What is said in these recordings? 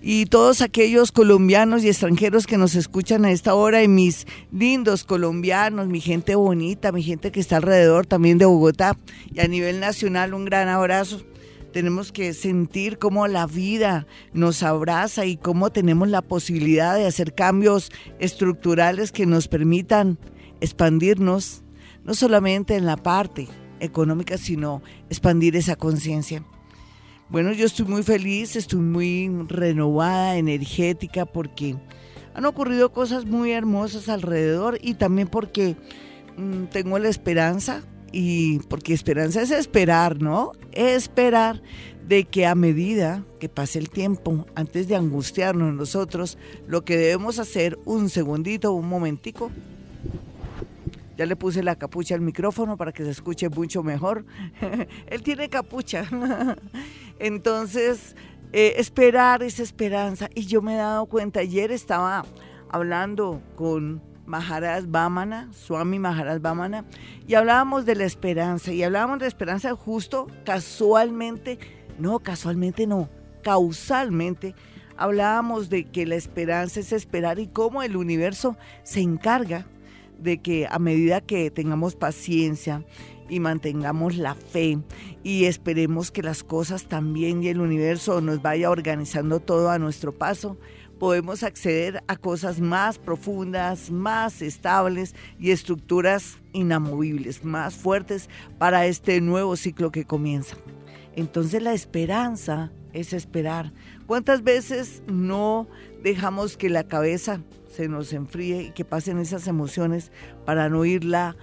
y todos aquellos colombianos y extranjeros que nos escuchan a esta hora y mis lindos colombianos, mi gente bonita, mi gente que está alrededor también de Bogotá y a nivel nacional un gran abrazo. Tenemos que sentir cómo la vida nos abraza y cómo tenemos la posibilidad de hacer cambios estructurales que nos permitan expandirnos, no solamente en la parte económica, sino expandir esa conciencia. Bueno, yo estoy muy feliz, estoy muy renovada, energética, porque han ocurrido cosas muy hermosas alrededor y también porque mm, tengo la esperanza y porque esperanza es esperar, ¿no? Esperar de que a medida que pase el tiempo, antes de angustiarnos nosotros, lo que debemos hacer, un segundito, un momentico, ya le puse la capucha al micrófono para que se escuche mucho mejor. Él tiene capucha. Entonces, eh, esperar esa esperanza. Y yo me he dado cuenta, ayer estaba hablando con Maharaj Bamana, Swami Maharaj Bamana, y hablábamos de la esperanza. Y hablábamos de esperanza justo casualmente, no, casualmente no, causalmente. Hablábamos de que la esperanza es esperar y cómo el universo se encarga de que a medida que tengamos paciencia y mantengamos la fe y esperemos que las cosas también y el universo nos vaya organizando todo a nuestro paso, podemos acceder a cosas más profundas, más estables y estructuras inamovibles, más fuertes para este nuevo ciclo que comienza. Entonces la esperanza es esperar. ¿Cuántas veces no dejamos que la cabeza se nos enfríe y que pasen esas emociones para no irla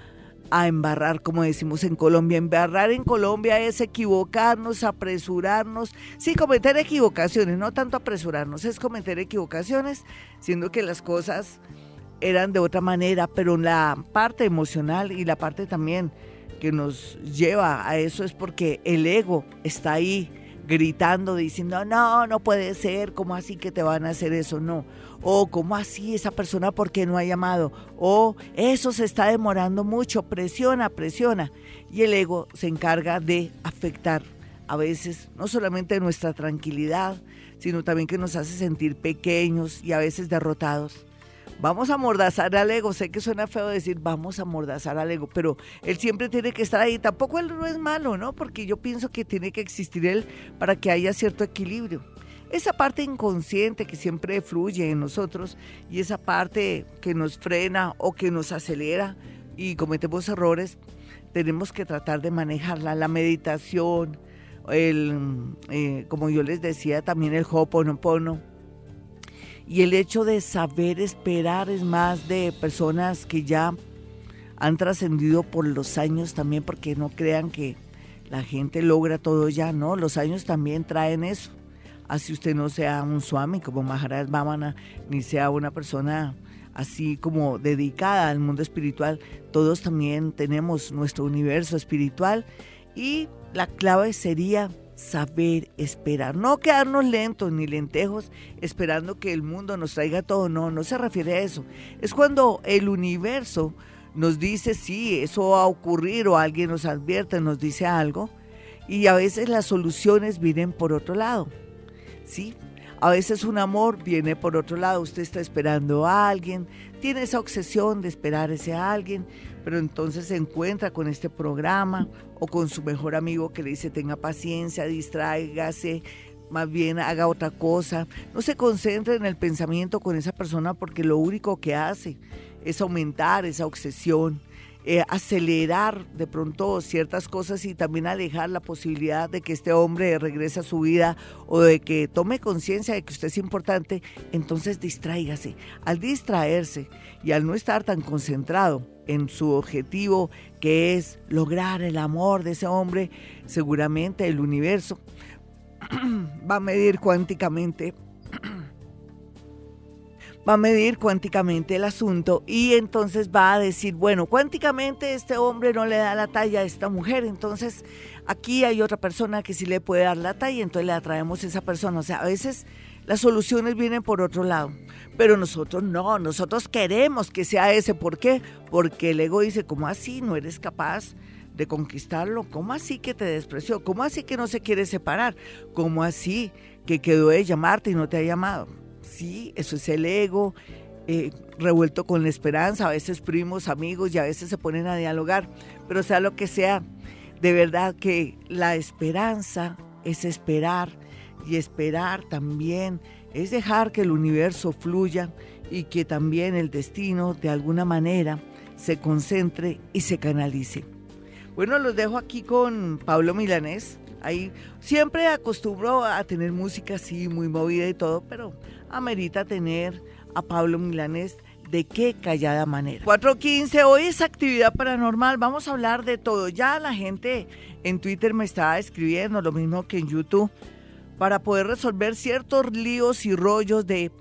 a embarrar, como decimos en Colombia. Embarrar en Colombia es equivocarnos, apresurarnos, sí, cometer equivocaciones, no tanto apresurarnos, es cometer equivocaciones, siendo que las cosas eran de otra manera, pero la parte emocional y la parte también que nos lleva a eso es porque el ego está ahí gritando, diciendo, no, no puede ser, ¿cómo así que te van a hacer eso? No o cómo así esa persona por qué no ha llamado, o eso se está demorando mucho, presiona, presiona. Y el ego se encarga de afectar a veces no solamente nuestra tranquilidad, sino también que nos hace sentir pequeños y a veces derrotados. Vamos a mordazar al ego, sé que suena feo decir vamos a mordazar al ego, pero él siempre tiene que estar ahí. Tampoco él no es malo, ¿no? Porque yo pienso que tiene que existir él para que haya cierto equilibrio esa parte inconsciente que siempre fluye en nosotros y esa parte que nos frena o que nos acelera y cometemos errores, tenemos que tratar de manejarla. La meditación, el, eh, como yo les decía, también el hoponopono. Y el hecho de saber esperar es más de personas que ya han trascendido por los años también, porque no crean que la gente logra todo ya, ¿no? Los años también traen eso así usted no sea un swami como Maharaj Vamana, ni sea una persona así como dedicada al mundo espiritual, todos también tenemos nuestro universo espiritual y la clave sería saber esperar, no quedarnos lentos ni lentejos esperando que el mundo nos traiga todo, no, no se refiere a eso. Es cuando el universo nos dice, sí, eso va a ocurrir o alguien nos advierte, nos dice algo y a veces las soluciones vienen por otro lado. ¿Sí? A veces un amor viene por otro lado, usted está esperando a alguien, tiene esa obsesión de esperar a ese alguien, pero entonces se encuentra con este programa o con su mejor amigo que le dice tenga paciencia, distráigase, más bien haga otra cosa, no se concentre en el pensamiento con esa persona porque lo único que hace es aumentar esa obsesión eh, acelerar de pronto ciertas cosas y también alejar la posibilidad de que este hombre regrese a su vida o de que tome conciencia de que usted es importante, entonces distráigase. Al distraerse y al no estar tan concentrado en su objetivo, que es lograr el amor de ese hombre, seguramente el universo va a medir cuánticamente va a medir cuánticamente el asunto y entonces va a decir, bueno, cuánticamente este hombre no le da la talla a esta mujer, entonces aquí hay otra persona que sí le puede dar la talla, entonces le atraemos a esa persona. O sea, a veces las soluciones vienen por otro lado, pero nosotros no, nosotros queremos que sea ese. ¿Por qué? Porque el ego dice, ¿cómo así? ¿No eres capaz? de conquistarlo. ¿Cómo así que te despreció? ¿Cómo así que no se quiere separar? ¿Cómo así que quedó de llamarte y no te ha llamado? Sí, eso es el ego eh, revuelto con la esperanza. A veces primos, amigos y a veces se ponen a dialogar. Pero sea lo que sea, de verdad que la esperanza es esperar y esperar también es dejar que el universo fluya y que también el destino de alguna manera se concentre y se canalice. Bueno, los dejo aquí con Pablo Milanés. Ahí siempre acostumbro a tener música así, muy movida y todo, pero amerita tener a Pablo Milanés de qué callada manera. 4.15, hoy es actividad paranormal, vamos a hablar de todo. Ya la gente en Twitter me estaba escribiendo, lo mismo que en YouTube, para poder resolver ciertos líos y rollos de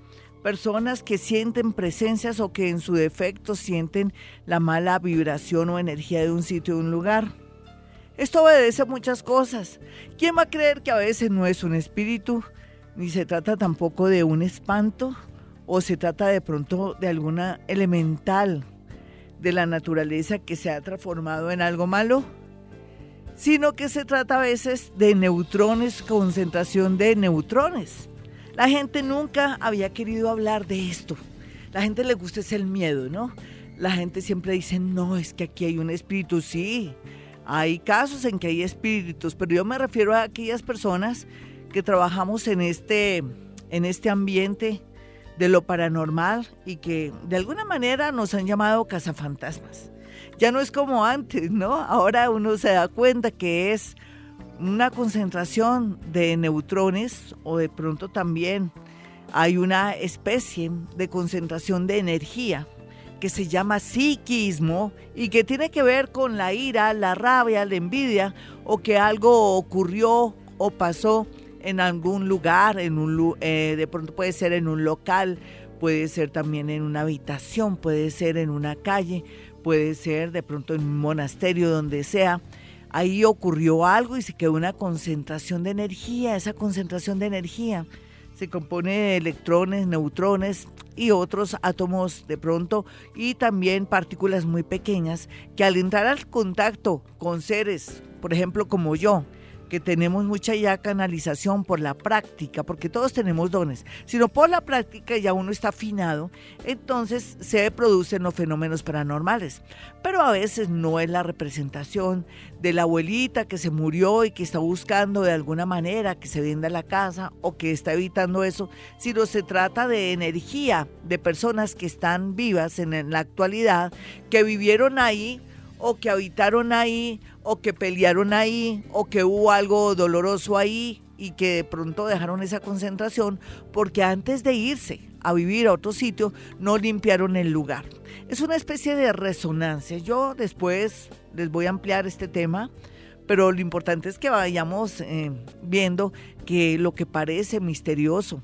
personas que sienten presencias o que en su defecto sienten la mala vibración o energía de un sitio o un lugar. Esto obedece a muchas cosas. ¿Quién va a creer que a veces no es un espíritu, ni se trata tampoco de un espanto, o se trata de pronto de alguna elemental de la naturaleza que se ha transformado en algo malo? Sino que se trata a veces de neutrones, concentración de neutrones la gente nunca había querido hablar de esto. La gente le gusta es el miedo, ¿no? La gente siempre dice, no, es que aquí hay un espíritu. Sí, hay casos en que hay espíritus, pero yo me refiero a aquellas personas que trabajamos en este, en este ambiente de lo paranormal y que de alguna manera nos han llamado cazafantasmas. Ya no es como antes, ¿no? Ahora uno se da cuenta que es una concentración de neutrones o de pronto también hay una especie de concentración de energía que se llama psiquismo y que tiene que ver con la ira, la rabia, la envidia o que algo ocurrió o pasó en algún lugar, en un, eh, de pronto puede ser en un local, puede ser también en una habitación, puede ser en una calle, puede ser de pronto en un monasterio, donde sea ahí ocurrió algo y se quedó una concentración de energía. Esa concentración de energía se compone de electrones, neutrones y otros átomos de pronto y también partículas muy pequeñas que al entrar al contacto con seres, por ejemplo como yo, que tenemos mucha ya canalización por la práctica, porque todos tenemos dones, sino por la práctica ya uno está afinado, entonces se producen los fenómenos paranormales. Pero a veces no es la representación de la abuelita que se murió y que está buscando de alguna manera que se venda la casa o que está evitando eso, sino se trata de energía de personas que están vivas en la actualidad, que vivieron ahí o que habitaron ahí, o que pelearon ahí, o que hubo algo doloroso ahí y que de pronto dejaron esa concentración porque antes de irse a vivir a otro sitio no limpiaron el lugar. Es una especie de resonancia. Yo después les voy a ampliar este tema, pero lo importante es que vayamos eh, viendo que lo que parece misterioso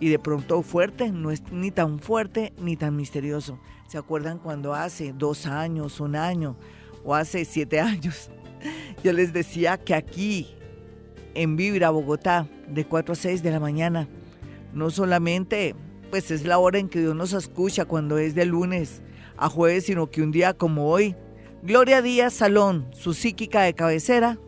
y de pronto fuerte no es ni tan fuerte ni tan misterioso. ¿Se acuerdan cuando hace dos años, un año o hace siete años? Yo les decía que aquí, en Vibra, Bogotá, de 4 a 6 de la mañana, no solamente pues es la hora en que Dios nos escucha cuando es de lunes a jueves, sino que un día como hoy, Gloria Díaz Salón, su psíquica de cabecera,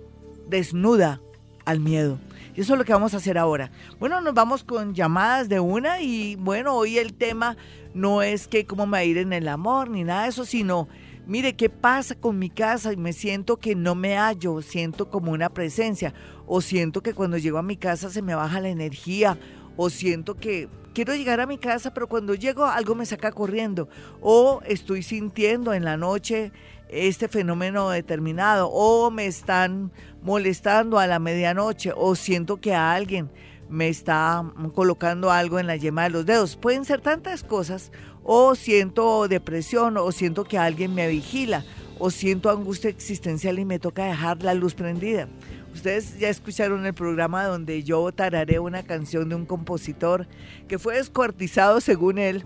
desnuda al miedo. Y eso es lo que vamos a hacer ahora. Bueno, nos vamos con llamadas de una y bueno, hoy el tema no es que cómo me va ir en el amor ni nada de eso, sino mire qué pasa con mi casa y me siento que no me hallo, siento como una presencia o siento que cuando llego a mi casa se me baja la energía o siento que quiero llegar a mi casa pero cuando llego algo me saca corriendo o estoy sintiendo en la noche este fenómeno determinado o me están molestando a la medianoche o siento que a alguien me está colocando algo en la yema de los dedos. Pueden ser tantas cosas o siento depresión o siento que alguien me vigila o siento angustia existencial y me toca dejar la luz prendida. Ustedes ya escucharon el programa donde yo tararé una canción de un compositor que fue descuartizado según él,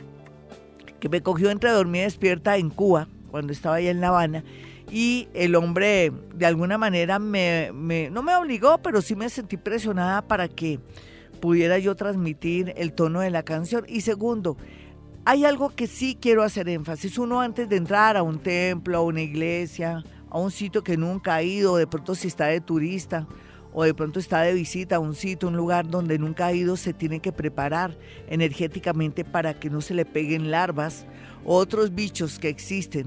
que me cogió entre dormida y despierta en Cuba, cuando estaba allá en La Habana, y el hombre de alguna manera me, no me obligó, pero sí me sentí presionada para que pudiera yo transmitir el tono de la canción. Y segundo, hay algo que sí quiero hacer énfasis. Uno antes de entrar a un templo, a una iglesia, a un sitio que nunca ha ido, de pronto si está de turista o de pronto está de visita a un sitio, un lugar donde nunca ha ido, se tiene que preparar energéticamente para que no se le peguen larvas o otros bichos que existen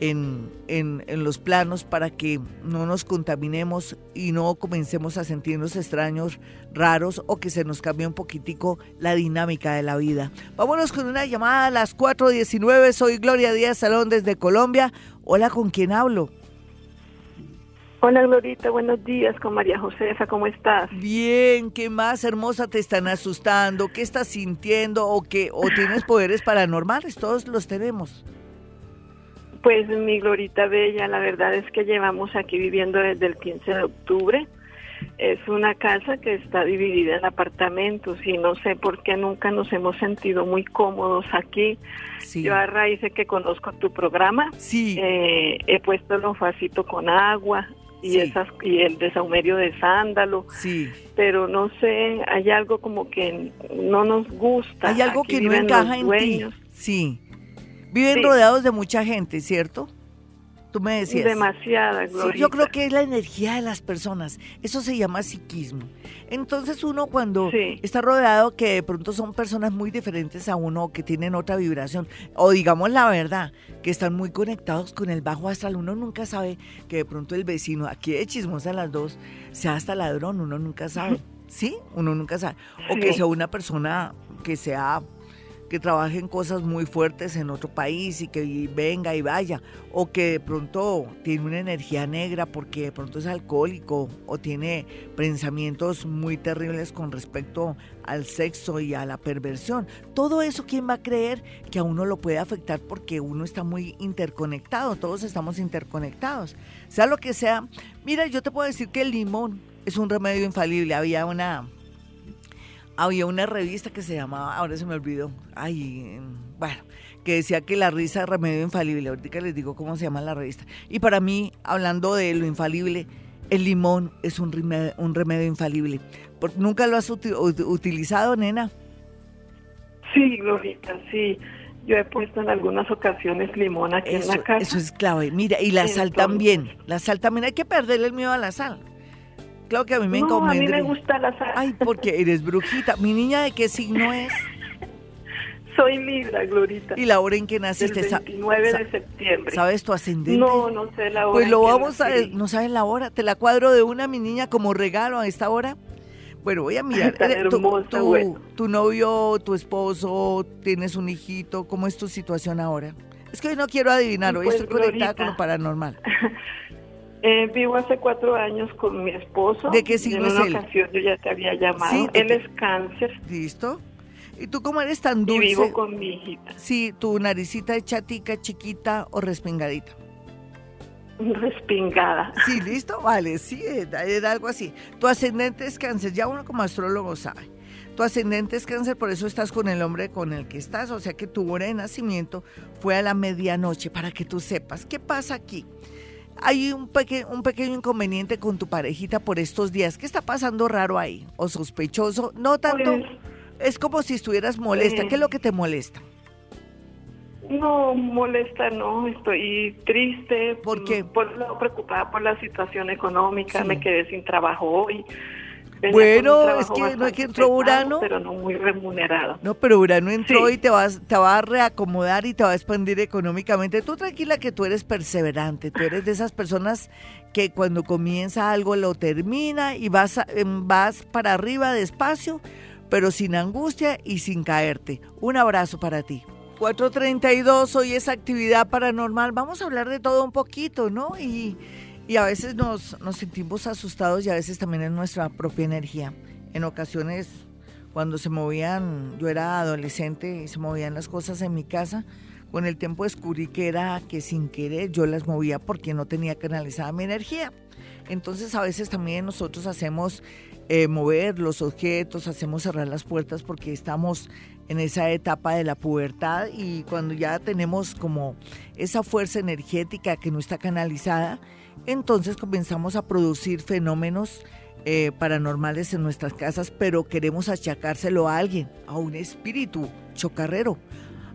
en, en, los planos para que no nos contaminemos y no comencemos a sentirnos extraños, raros o que se nos cambie un poquitico la dinámica de la vida. Vámonos con una llamada a las 4.19. Soy Gloria Díaz Salón desde Colombia. Hola, ¿con quién hablo? Hola Glorita, buenos días con María Josefa, ¿cómo estás? Bien, ¿qué más hermosa te están asustando? ¿Qué estás sintiendo o qué o tienes poderes paranormales? Todos los tenemos. Pues mi Glorita Bella, la verdad es que llevamos aquí viviendo desde el 15 de octubre. Es una casa que está dividida en apartamentos y no sé por qué nunca nos hemos sentido muy cómodos aquí. Yo a raíz de que conozco tu programa, sí. Eh, he puesto el ofacito con agua y esas y el desahumerio de sándalo. Sí. Pero no sé, hay algo como que no nos gusta. Hay algo que no encaja en ti. Sí. Viven rodeados de mucha gente, ¿cierto? Tú me decías. Demasiada, yo creo que es la energía de las personas. Eso se llama psiquismo. Entonces uno cuando está rodeado que de pronto son personas muy diferentes a uno que tienen otra vibración, o digamos la verdad, que están muy conectados con el bajo astral, uno nunca sabe que de pronto el vecino, aquí de chismosa las dos, sea hasta ladrón, uno nunca sabe. ¿Sí? Uno nunca sabe. O que sea una persona que sea que trabaje en cosas muy fuertes en otro país y que venga y vaya, o que de pronto tiene una energía negra porque de pronto es alcohólico o tiene pensamientos muy terribles con respecto al sexo y a la perversión. Todo eso, ¿quién va a creer que a uno lo puede afectar porque uno está muy interconectado? Todos estamos interconectados. Sea lo que sea, mira, yo te puedo decir que el limón es un remedio infalible. Había una había una revista que se llamaba, ahora se me olvidó, ay, bueno, que decía que la risa es remedio infalible. Ahorita les digo cómo se llama la revista. Y para mí, hablando de lo infalible, el limón es un remedio, un remedio infalible. ¿Nunca lo has utilizado, nena? Sí, Glorita, sí. Yo he puesto en algunas ocasiones limón aquí en la casa. Eso es clave. Mira, y la sal también. La sal también. Hay que perderle el miedo a la sal. Claro que a mí me no, a mí me gusta la sal. Ay, porque eres brujita. ¿Mi niña de qué signo es? Soy Libra, Glorita. ¿Y la hora en que naciste? El 29 de septiembre. ¿Sabes tu ascendente? No, no sé la hora. Pues lo vamos a... No sabes la hora. Te la cuadro de una, mi niña, como regalo a esta hora. Bueno, voy a mirar. Eh, tu, tu novio, tu esposo, tienes un hijito. ¿Cómo es tu situación ahora? Es que hoy no quiero adivinar, hoy pues, estoy conectada con lo paranormal. Eh, vivo hace cuatro años con mi esposo. ¿De qué signo es él? En una ocasión yo ya te había llamado. él es cáncer. ¿Listo? ¿Y tú cómo eres tan dulce? Y vivo con mi hijita. Sí, tu naricita es chatica, chiquita o respingadita. Respingada. Sí, listo, vale, sí, era algo así. Tu ascendente es cáncer, ya uno como astrólogo sabe. Tu ascendente es cáncer, por eso estás con el hombre con el que estás, o sea que tu hora de nacimiento fue a la medianoche, para que tú sepas. ¿Qué pasa aquí? Hay un, un pequeño inconveniente con tu parejita por estos días. ¿Qué está pasando raro ahí? ¿O sospechoso? No tanto, pues, es como si estuvieras molesta. ¿Qué es lo que te molesta? No, molesta no, estoy triste. ¿Por qué? Por, preocupada por la situación económica, me quedé sin trabajo hoy bueno, es que no es que entró Urano. Pero no muy remunerado. No, pero Urano entró y te, vas, te va a reacomodar y te va a expandir económicamente. Tú tranquila que tú eres perseverante, tú eres de esas personas que cuando comienza algo lo termina y vas, em, vas para arriba despacio, pero sin angustia y sin caerte. Un abrazo para ti. 432, hoy es actividad paranormal. Vamos a hablar de todo un poquito, ¿no? Y y a veces nos, nos sentimos asustados y a veces también es nuestra propia energía. En ocasiones, cuando se movían, yo era adolescente y se movían las cosas en mi casa, con el tiempo descubrí que era que sin querer yo las movía porque no tenía canalizada mi energía. Entonces a veces también nosotros hacemos eh, mover los objetos, hacemos cerrar las puertas porque estamos en esa etapa de la pubertad y cuando ya tenemos como esa fuerza energética que no está canalizada, entonces comenzamos a producir fenómenos eh, paranormales en nuestras casas, pero queremos achacárselo a alguien, a un espíritu chocarrero,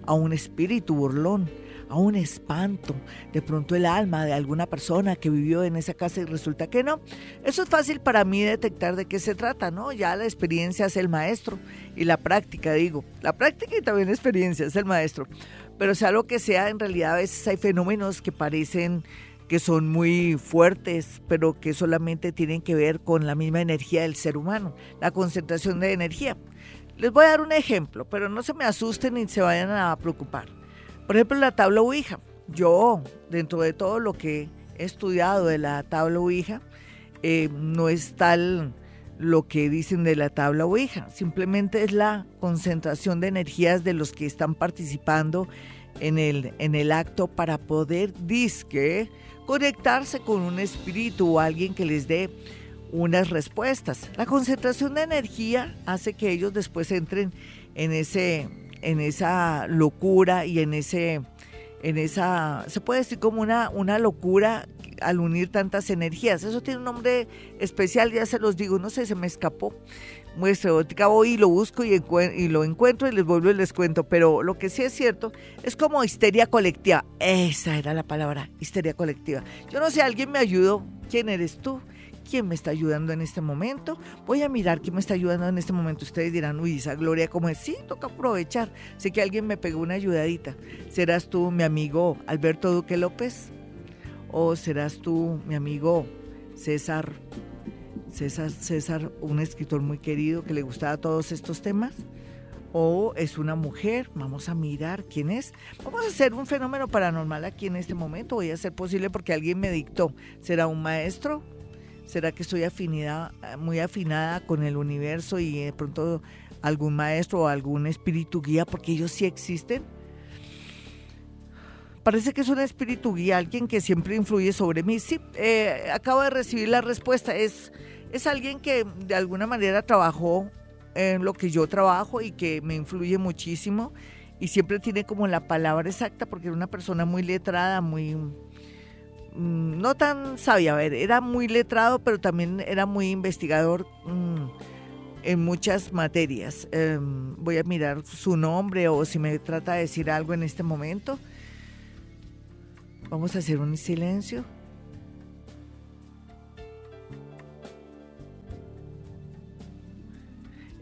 a un espíritu burlón a un espanto, de pronto el alma de alguna persona que vivió en esa casa y resulta que no. Eso es fácil para mí detectar de qué se trata, ¿no? Ya la experiencia es el maestro y la práctica, digo, la práctica y también la experiencia es el maestro. Pero sea lo que sea, en realidad a veces hay fenómenos que parecen que son muy fuertes, pero que solamente tienen que ver con la misma energía del ser humano, la concentración de energía. Les voy a dar un ejemplo, pero no se me asusten ni se vayan a preocupar. Por ejemplo, la tabla Ouija. Yo, dentro de todo lo que he estudiado de la tabla Ouija, eh, no es tal lo que dicen de la tabla Ouija, simplemente es la concentración de energías de los que están participando en el, en el acto para poder, disque, conectarse con un espíritu o alguien que les dé unas respuestas. La concentración de energía hace que ellos después entren en ese en esa locura y en ese, en esa, se puede decir como una, una locura al unir tantas energías. Eso tiene un nombre especial, ya se los digo, no sé, se me escapó. Muestra, voy y lo busco y, lo encuentro y les vuelvo y les cuento, pero lo que sí es cierto es como histeria colectiva. Esa era la palabra, histeria colectiva. Yo no sé, alguien me ayudó. ¿Quién eres tú? quién me está ayudando en este momento. Voy a mirar quién me está ayudando en este momento. Ustedes dirán, uy, esa Gloria, ¿cómo es? Sí, toca aprovechar. Sé que alguien me pegó una ayudadita. ¿Serás tú mi amigo Alberto Duque López? ¿O serás tú mi amigo César? César, César, un escritor muy querido que le gustaba todos estos temas o es una mujer. Vamos a mirar quién es. Vamos a hacer un fenómeno paranormal aquí en este momento. Voy a hacer posible porque alguien me dictó. ¿Será un maestro? ¿Será que estoy afinidad, muy afinada con el universo y de pronto algún maestro o algún espíritu guía, porque ellos sí existen? Parece que es un espíritu guía, alguien que siempre influye sobre mí. Sí, eh, acabo de recibir la respuesta. Es, es alguien que de alguna manera trabajó en lo que yo trabajo y que me influye muchísimo y siempre tiene como la palabra exacta porque es una persona muy letrada, muy Mm, no tan sabia, a ver, era muy letrado, pero también era muy investigador mm, en muchas materias. Em, voy a mirar su nombre o si me trata de decir algo en este momento. Vamos a hacer un silencio.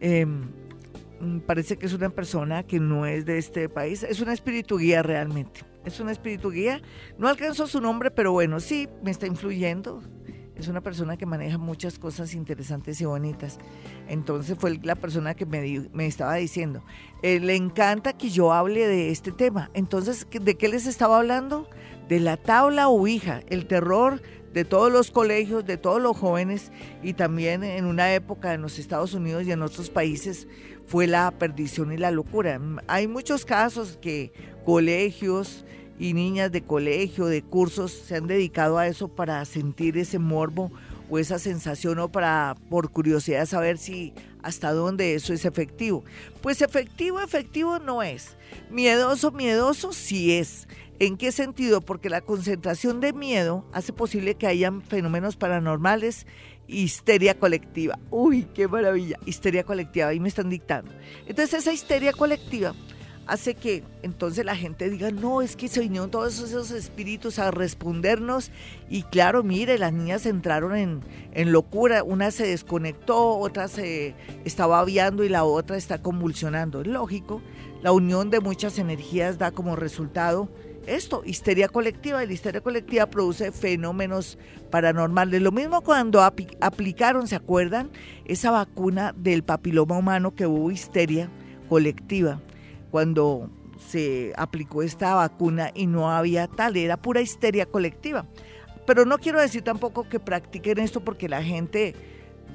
Mm, parece que es una persona que no es de este país, es un espíritu guía realmente es un espíritu guía. No alcanzó su nombre, pero bueno, sí, me está influyendo. Es una persona que maneja muchas cosas interesantes y bonitas. Entonces fue la persona que me, me estaba diciendo, eh, le encanta que yo hable de este tema. Entonces, ¿de qué les estaba hablando? De la tabla Ouija, el terror de todos los colegios, de todos los jóvenes y también en una época en los Estados Unidos y en otros países fue la perdición y la locura. Hay muchos casos que colegios y niñas de colegio, de cursos, se han dedicado a eso para sentir ese morbo o esa sensación o para, por curiosidad, saber si hasta dónde eso es efectivo. Pues efectivo, efectivo no es. Miedoso, miedoso sí es. ¿En qué sentido? Porque la concentración de miedo hace posible que hayan fenómenos paranormales, histeria colectiva. Uy, qué maravilla, histeria colectiva, ahí me están dictando. Entonces esa histeria colectiva hace que entonces la gente diga, no, es que se vinieron todos esos espíritus a respondernos y claro, mire, las niñas entraron en, locura, una se desconectó, otra se estaba aviando y la otra está convulsionando. Es lógico, la unión de muchas energías da como resultado esto, histeria colectiva. Y la histeria colectiva produce fenómenos paranormales. Lo mismo cuando aplicaron, ¿se acuerdan? Esa vacuna del papiloma humano que hubo histeria colectiva cuando se aplicó esta vacuna y no había tal, era pura histeria colectiva. Pero no quiero decir tampoco que practiquen esto porque la gente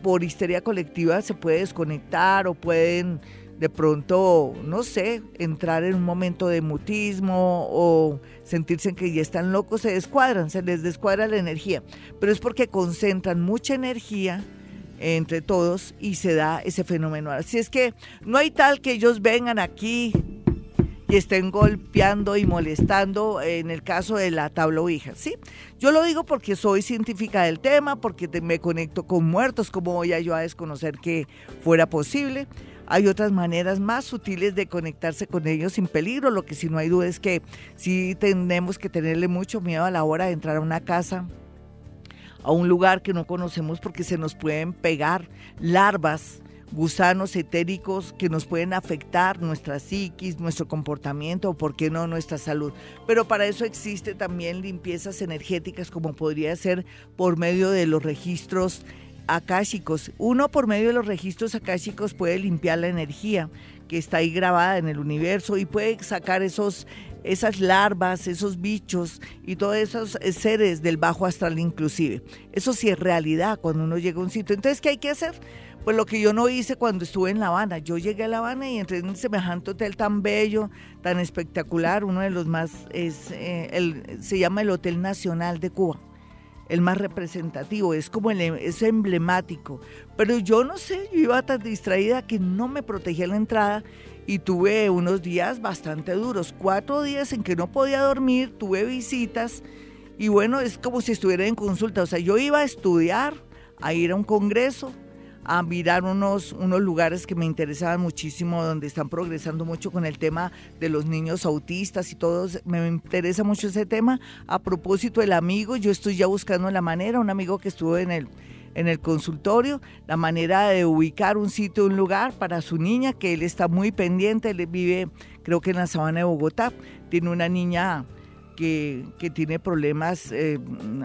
por histeria colectiva se puede desconectar o pueden de pronto, no sé, entrar en un momento de mutismo o sentirse que ya están locos, se descuadran, se les descuadra la energía. Pero es porque concentran mucha energía entre todos y se da ese fenómeno. Así es que no hay tal que ellos vengan aquí y estén golpeando y molestando en el caso de la tabla Ouija, ¿sí? Yo lo digo porque soy científica del tema, porque me conecto con muertos, como voy a yo a desconocer que fuera posible? Hay otras maneras más sutiles de conectarse con ellos sin peligro, lo que sí no hay duda es que sí tenemos que tenerle mucho miedo a la hora de entrar a una casa, a un lugar que no conocemos porque se nos pueden pegar larvas gusanos etéricos que nos pueden afectar nuestra psiquis, nuestro comportamiento o, por qué no, nuestra salud. Pero para eso existe también limpiezas energéticas como podría ser por medio de los registros akáshicos. Uno por medio de los registros akáshicos puede limpiar la energía que está ahí grabada en el universo y puede sacar esos esas larvas, esos bichos y todos esos seres del bajo astral inclusive. Eso sí es realidad cuando uno llega a un sitio. Entonces, ¿qué hay que hacer? Pues lo que yo no hice cuando estuve en La Habana. Yo llegué a La Habana y entré en un semejante hotel tan bello, tan espectacular, uno de los más, es, eh, se llama el Hotel Nacional de Cuba el más representativo, es como es emblemático. Pero yo no sé, yo iba tan distraída que no me protegía la entrada y tuve unos días bastante duros, cuatro días en que no podía dormir, tuve visitas y bueno, es como si estuviera en consulta, o sea, yo iba a estudiar, a ir a un congreso, a mirar unos, unos lugares que me interesaban muchísimo, donde están progresando mucho con el tema de los niños autistas y todo. Me interesa mucho ese tema. A propósito del amigo, yo estoy ya buscando la manera, un amigo que estuvo en el en el consultorio, la manera de ubicar un sitio, un lugar para su niña, que él está muy pendiente, él vive creo que en la sabana de Bogotá, tiene una niña que, tiene problemas eh,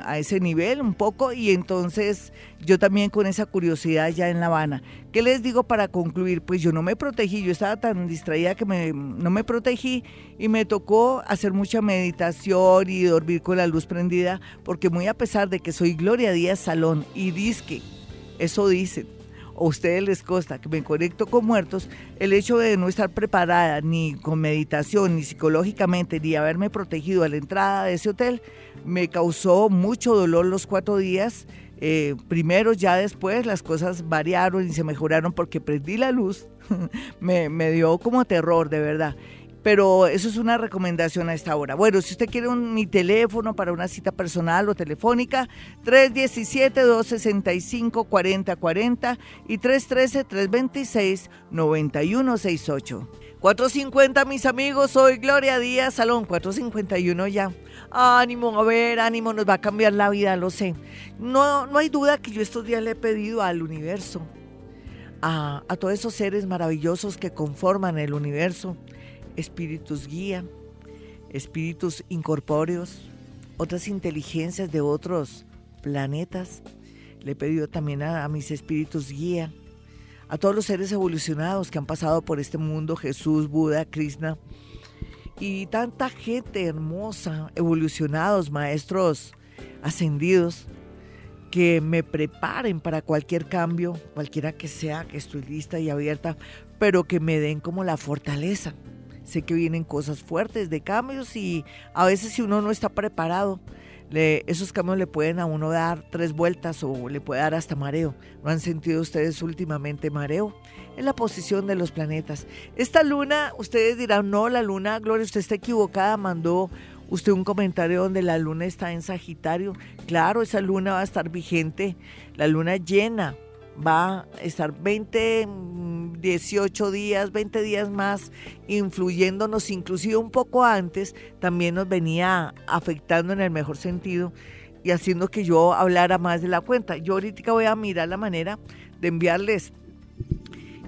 a ese nivel un poco y entonces yo también con esa curiosidad ya en La Habana. ¿Qué les digo para concluir? Pues yo no me protegí, yo estaba tan distraída que me, no me protegí y me tocó hacer mucha meditación y dormir con la luz prendida porque muy a pesar de que soy Gloria Díaz Salón y disque, eso dicen a ustedes les consta que me conecto con muertos, el hecho de no estar preparada ni con meditación, ni psicológicamente, ni haberme protegido a la entrada de ese hotel, me causó mucho dolor los cuatro días. Eh, primero, ya después las cosas variaron y se mejoraron porque prendí la luz. me, me dio como terror, de verdad pero eso es una recomendación a esta hora. Bueno, si usted quiere mi teléfono para una cita personal o telefónica, 317-265-4040 y 313-326-9168. 450, mis amigos, soy Gloria Díaz Salón, 451 ya. Ánimo, a ver, ánimo, nos va a cambiar la vida, lo sé. No, no hay duda que yo estos días le he pedido al universo, a, a todos esos seres maravillosos que conforman el universo, espíritus guía, espíritus incorpóreos, otras inteligencias de otros planetas. Le he pedido también a, mis espíritus guía, a todos los seres evolucionados que han pasado por este mundo, Jesús, Buda, Krishna, y tanta gente hermosa, evolucionados, maestros ascendidos, que me preparen para cualquier cambio, cualquiera que sea, que estoy lista y abierta, pero que me den como la fortaleza sé que vienen cosas fuertes de cambios y a veces si uno no está preparado, esos cambios le pueden a uno dar tres vueltas o le puede dar hasta mareo. ¿No han sentido ustedes últimamente mareo? En la posición de los planetas. Esta luna, ustedes dirán, no, la luna, Gloria, usted está equivocada, mandó usted un comentario donde la luna está en Sagitario. Claro, esa luna va a estar vigente, la luna llena va a estar 20, 18 días, 20 días más influyéndonos, inclusive un poco antes, también nos venía afectando en el mejor sentido y haciendo que yo hablara más de la cuenta. Yo ahorita voy a mirar la manera de enviarles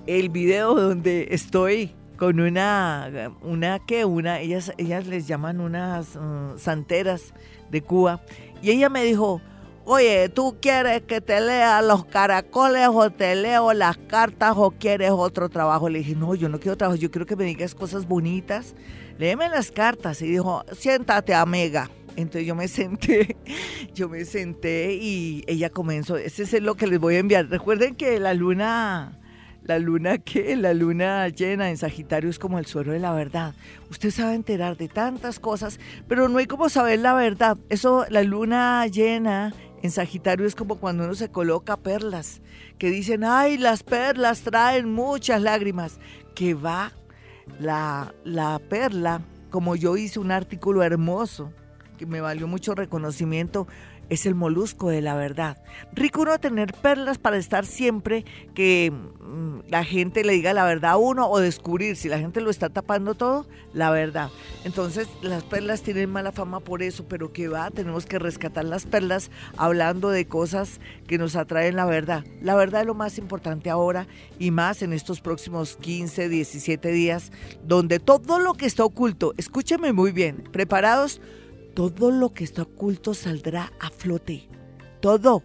el video donde estoy con una, una que una, ellas, ellas les llaman unas uh, santeras de Cuba, y ella me dijo, Oye, ¿tú quieres que te lea los caracoles o te leo las cartas o quieres otro trabajo? Le dije, no, yo no quiero trabajo, yo quiero que me digas cosas bonitas. Léeme las cartas. Y dijo, siéntate, amiga. Entonces yo me senté, yo me senté y ella comenzó, ese es lo que les voy a enviar. Recuerden que la luna, La luna qué? La luna llena en Sagitario es como el suelo de la verdad. Usted sabe enterar de tantas cosas, pero no hay como saber la verdad. Eso, la luna llena en Sagitario es como cuando uno se coloca perlas, que dicen, ay, las perlas traen muchas lágrimas. Que va la, la perla, como yo hice un artículo hermoso, que me valió mucho reconocimiento, es el molusco de la verdad. Rico uno tener perlas para estar siempre que mm, la gente le diga la verdad a uno o descubrir si la gente lo está tapando todo, la verdad. Entonces las perlas tienen mala fama por eso, pero que va, tenemos que rescatar las perlas hablando de cosas que nos atraen la verdad. La verdad es lo más importante ahora y más en estos próximos 15, 17 días, donde todo lo que está oculto, escúcheme muy bien, preparados todo lo que está oculto saldrá a flote. Todo,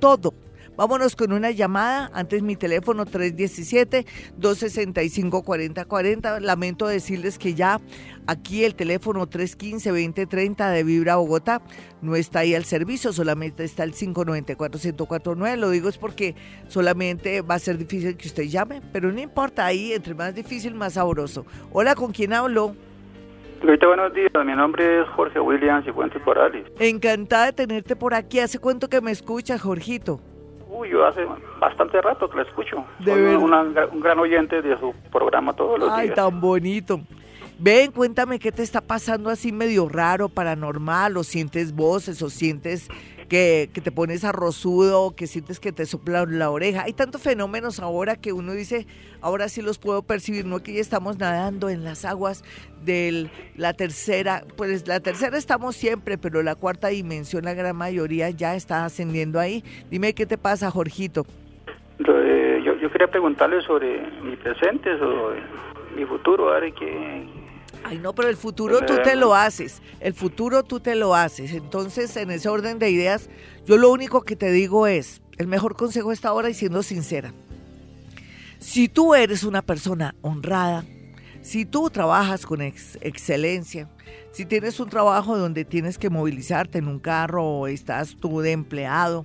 todo. Vámonos con una llamada. Antes mi teléfono 317-265-4040. Lamento decirles que ya aquí el teléfono 315-2030 de Vibra Bogotá no está ahí al servicio, solamente está el 594-1049. Lo digo es porque solamente va a ser difícil que usted llame, pero no importa, ahí entre más difícil, más sabroso. Hola, ¿con quién hablo? Buenos días. Mi nombre es Jorge William Cifuentes Morales. Encantada de tenerte por aquí. ¿Hace cuánto que me escuchas, Jorgito? Uy, yo hace bastante rato que la escucho. De Soy un gran oyente de su programa todos los días. Ay, tan bonito. Ven, cuéntame qué te está pasando así medio raro, paranormal, o sientes voces, o sientes que, te pones arrozudo, que sientes que te sopla la oreja. Hay tantos fenómenos ahora que uno dice, ahora sí los puedo percibir, no que ya estamos nadando en las aguas de la tercera, pues la tercera estamos siempre, pero la cuarta dimensión, la gran mayoría ya está ascendiendo ahí. Dime qué te pasa, Jorgito. Eh, yo, yo quería preguntarle sobre mi presente, sobre mi futuro, a ver qué, Ay, no, pero el futuro tú te lo haces. El futuro tú te lo haces. Entonces, en ese orden de ideas, yo lo único que te digo es, el mejor consejo está ahora y siendo sincera. Si tú eres una persona honrada, si tú trabajas con excelencia, si tienes un trabajo donde tienes que movilizarte en un carro o estás tú de empleado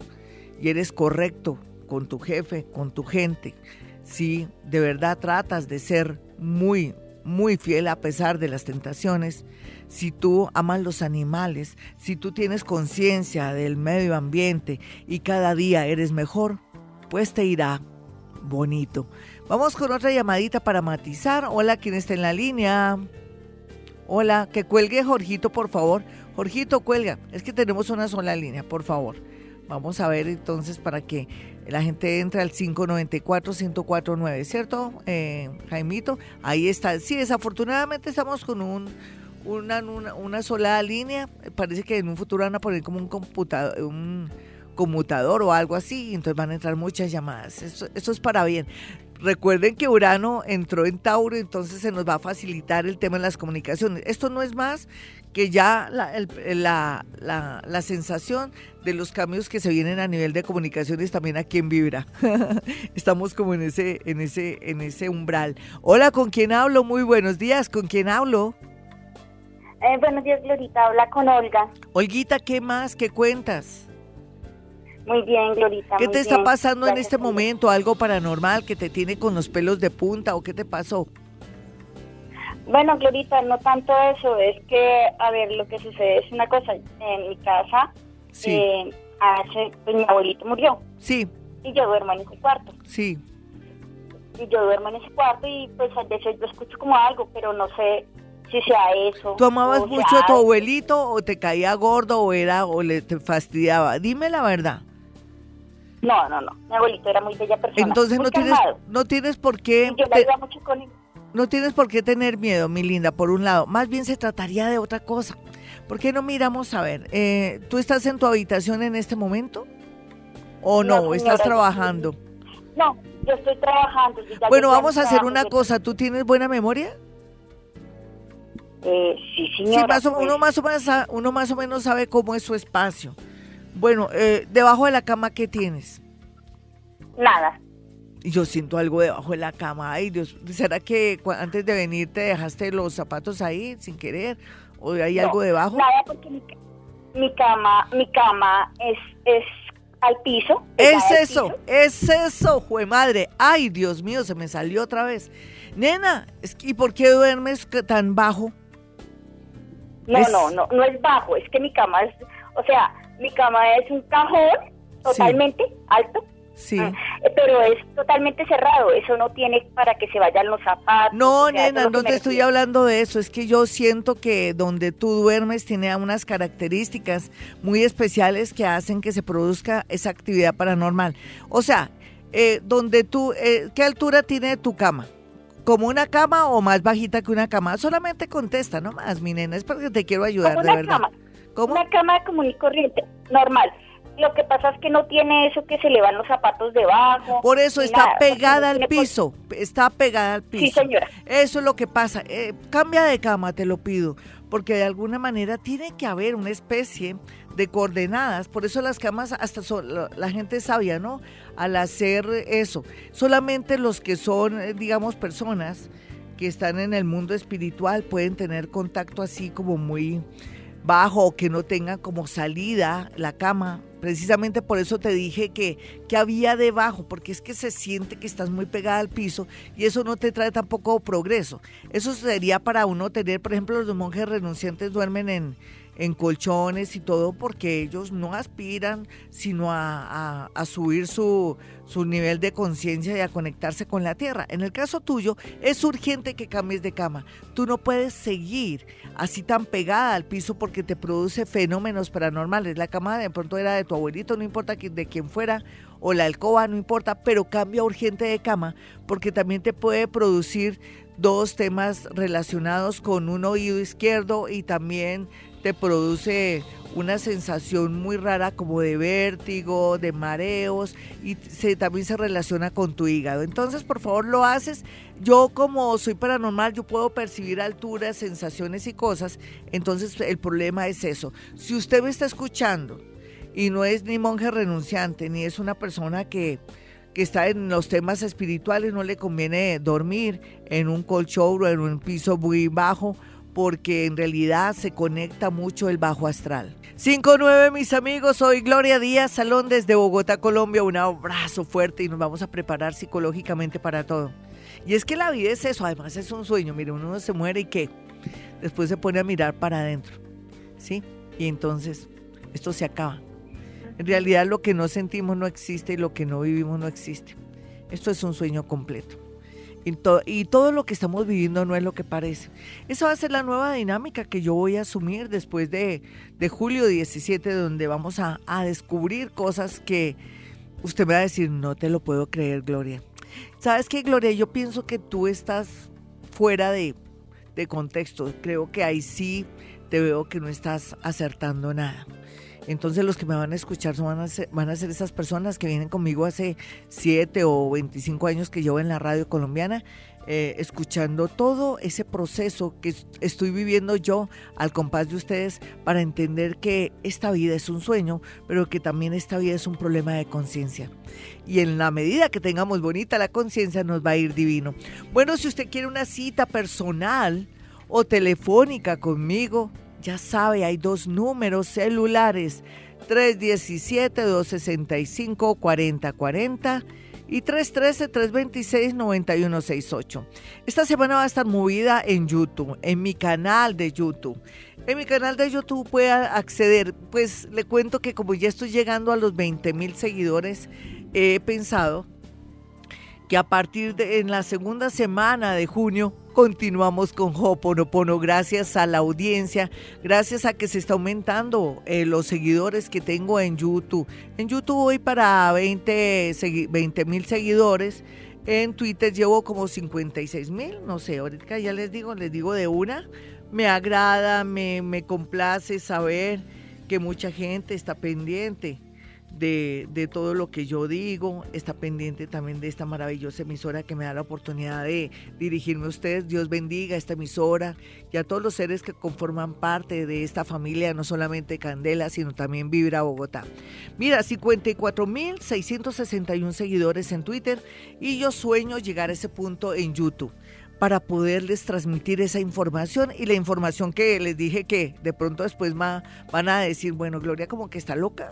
y eres correcto con tu jefe, con tu gente, si de verdad tratas de ser muy muy fiel a pesar de las tentaciones, si tú amas los animales, si tú tienes conciencia del medio ambiente y cada día eres mejor, pues te irá bonito. Vamos con otra llamadita para matizar. Hola, ¿quién está en la línea? Hola, que cuelgue Jorgito, por favor. Jorgito, cuelga. Es que tenemos una sola línea, por favor. Vamos a ver entonces para que la gente entre al 594-1049, ¿cierto, eh, Jaimito? Ahí está. Sí, desafortunadamente estamos con un, una, una, sola línea. Parece que en un futuro van a poner como un computador, un conmutador o algo así, y entonces van a entrar muchas llamadas. Esto, esto es para bien. Recuerden que Urano entró en Tauro, entonces se nos va a facilitar el tema de las comunicaciones. Esto no es más que ya la, la, la, sensación de los cambios que se vienen a nivel de comunicaciones también aquí en Vibra. Estamos como en ese, en ese, en ese umbral. Hola, ¿con quién hablo? Muy buenos días, ¿con quién hablo? Eh, buenos días, Glorita, habla con Olga. Olguita, ¿qué más? ¿Qué cuentas? Muy bien, Glorita. ¿Qué te está pasando en este momento? ¿Algo paranormal que te tiene con los pelos de punta o qué te pasó? Bueno, Glorita, no tanto eso, es que, a ver, lo que sucede es una cosa, en mi casa, eh, hace, pues, mi abuelito murió. Sí. Y yo duermo en ese cuarto. Sí. Y yo duermo en ese cuarto y pues a veces yo escucho como algo, pero no sé si sea eso. ¿Tú amabas mucho a tu abuelito o te caía gordo o era o le te fastidiaba? Dime la verdad. No, no, no. Mi abuelito era muy bella persona. Entonces no tienes, no tienes por qué. yo le mucho con él no tienes por qué tener miedo, mi linda, por un lado. Más bien se trataría de otra cosa. ¿Por qué no miramos a ver? Eh, ¿Tú estás en tu habitación en este momento? ¿O no? ¿Estás trabajando? No, yo estoy trabajando. bueno, vamos a hacer una cosa. ¿Tú tienes buena memoria? Eh, sí, señora. Sí, uno, pues. más o menos, uno más o menos sabe cómo es su espacio. Bueno, eh, debajo de la cama, ¿qué tienes? Nada yo siento algo debajo de la cama. Ay, Dios, ¿será que antes de venir te dejaste los zapatos ahí sin querer? ¿O hay algo debajo? Nada, porque mi, cama, mi cama es, es al piso. Es eso, es eso, jue madre. Ay, Dios mío, se me salió otra vez. Nena, ¿y por qué duermes tan bajo? No, no, no, no es bajo, es que mi cama es, o sea, mi cama es un cajón totalmente alto. Sí. Ah, pero es totalmente cerrado, eso no tiene para que se vayan los zapatos. No, nena, no te estoy hablando de eso, es que yo siento que donde tú duermes tiene unas características muy especiales que hacen que se produzca esa actividad paranormal. O sea, eh, donde tú, eh, ¿qué altura tiene tu cama? ¿Como una cama o más bajita que una cama? Solamente contesta, no más, mi nena, es porque te quiero ayudar, de verdad. Cama. Una cama común y corriente, normal. Lo que pasa es que no tiene eso que se le van los zapatos debajo. Por eso está pegada al piso, está pegada al piso. Sí, señora. Eso es lo que pasa. Eh, cambia de cama, te lo pido, porque de alguna manera tiene que haber una especie de coordenadas. Por eso las camas, hasta la gente sabia, ¿no? Al hacer eso. Solamente los que son, eh, digamos, personas que están en el mundo espiritual pueden tener contacto así como muy bajo o que no tengan como salida la cama Precisamente por eso te dije que, que había debajo, porque es que se siente que estás muy pegada al piso y eso no te trae tampoco progreso. Eso sería para uno tener, por ejemplo, los monjes renunciantes duermen en, en colchones y todo porque ellos no aspiran sino a, subir su, su, nivel de conciencia y a conectarse con la tierra. En el caso tuyo es urgente que cambies de cama. Tú no puedes seguir así tan pegada al piso porque te produce fenómenos paranormales. La cama de pronto era de tu abuelito, no importa de quién fuera, o la alcoba, no importa, pero cambia urgente de cama porque también te puede producir dos temas relacionados con un oído izquierdo y también te produce una sensación muy rara como de vértigo, de mareos y se, también se relaciona con tu hígado. Entonces, por favor, lo haces. Yo como soy paranormal, yo puedo percibir alturas, sensaciones y cosas. Entonces, el problema es eso. Si usted me está escuchando y no es ni monje renunciante, ni es una persona que que está en los temas espirituales, no le conviene dormir en un colchón o en un piso muy bajo porque en realidad se conecta mucho el bajo astral. 5-9 mis amigos, soy Gloria Díaz Salón desde Bogotá, Colombia. Un abrazo fuerte y nos vamos a preparar psicológicamente para todo. Y es que la vida es eso, además es un sueño. Mire, uno se muere y qué. Después se pone a mirar para adentro. ¿Sí? Y entonces esto se acaba. En realidad lo que no sentimos no existe y lo que no vivimos no existe. Esto es un sueño completo. Y, todo lo que estamos viviendo no es lo que parece. Esa va a ser la nueva dinámica que yo voy a asumir después de, julio 17, donde vamos a, descubrir cosas que usted me va a decir, no te lo puedo creer, Gloria. ¿Sabes qué, Gloria? Yo pienso que tú estás fuera de, de contexto. Creo que ahí sí te veo que no estás acertando nada. Entonces los que me van a escuchar van a, ser, van a ser esas personas que vienen conmigo hace 7 o 25 años que llevo en la radio colombiana, eh, escuchando todo ese proceso que estoy viviendo yo al compás de ustedes para entender que esta vida es un sueño, pero que también esta vida es un problema de conciencia. Y en la medida que tengamos bonita la conciencia nos va a ir divino. Bueno, si usted quiere una cita personal o telefónica conmigo, ya sabe, hay dos números celulares, 317-265-4040 y 313-326-9168. Esta semana va a estar movida en YouTube, en mi canal de YouTube. En mi canal de YouTube puede acceder, pues le cuento que como ya estoy llegando a los 20 mil seguidores, he pensado que a partir de en la segunda semana de junio continuamos con Hoponopono gracias a la audiencia, gracias a que se está aumentando eh, los seguidores que tengo en YouTube. En YouTube voy para 20 mil seguidores. En Twitter llevo como 56 mil, no sé, ahorita ya les digo, les digo de una. Me agrada, me, me complace saber que mucha gente está pendiente de, todo lo que yo digo, está pendiente también de esta maravillosa emisora que me da la oportunidad de dirigirme a ustedes. Dios bendiga a esta emisora y a todos los seres que conforman parte de esta familia, no solamente Candela, sino también Vibra Bogotá. Mira, 54.661 seguidores en Twitter y yo sueño llegar a ese punto en YouTube para poderles transmitir esa información y la información que les dije que de pronto después van a decir, bueno, Gloria como que está loca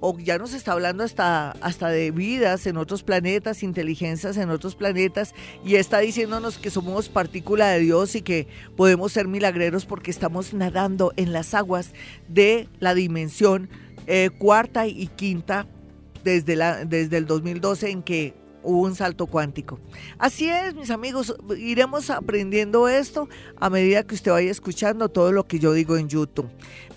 o ya nos está hablando hasta, hasta de vidas en otros planetas, inteligencias en otros planetas, y está diciéndonos que somos partícula de Dios y que podemos ser milagreros porque estamos nadando en las aguas de la dimensión eh, cuarta y quinta desde, la, desde el 2012 en que un salto cuántico. Así es, mis amigos, iremos aprendiendo esto a medida que usted vaya escuchando todo lo que yo digo en YouTube.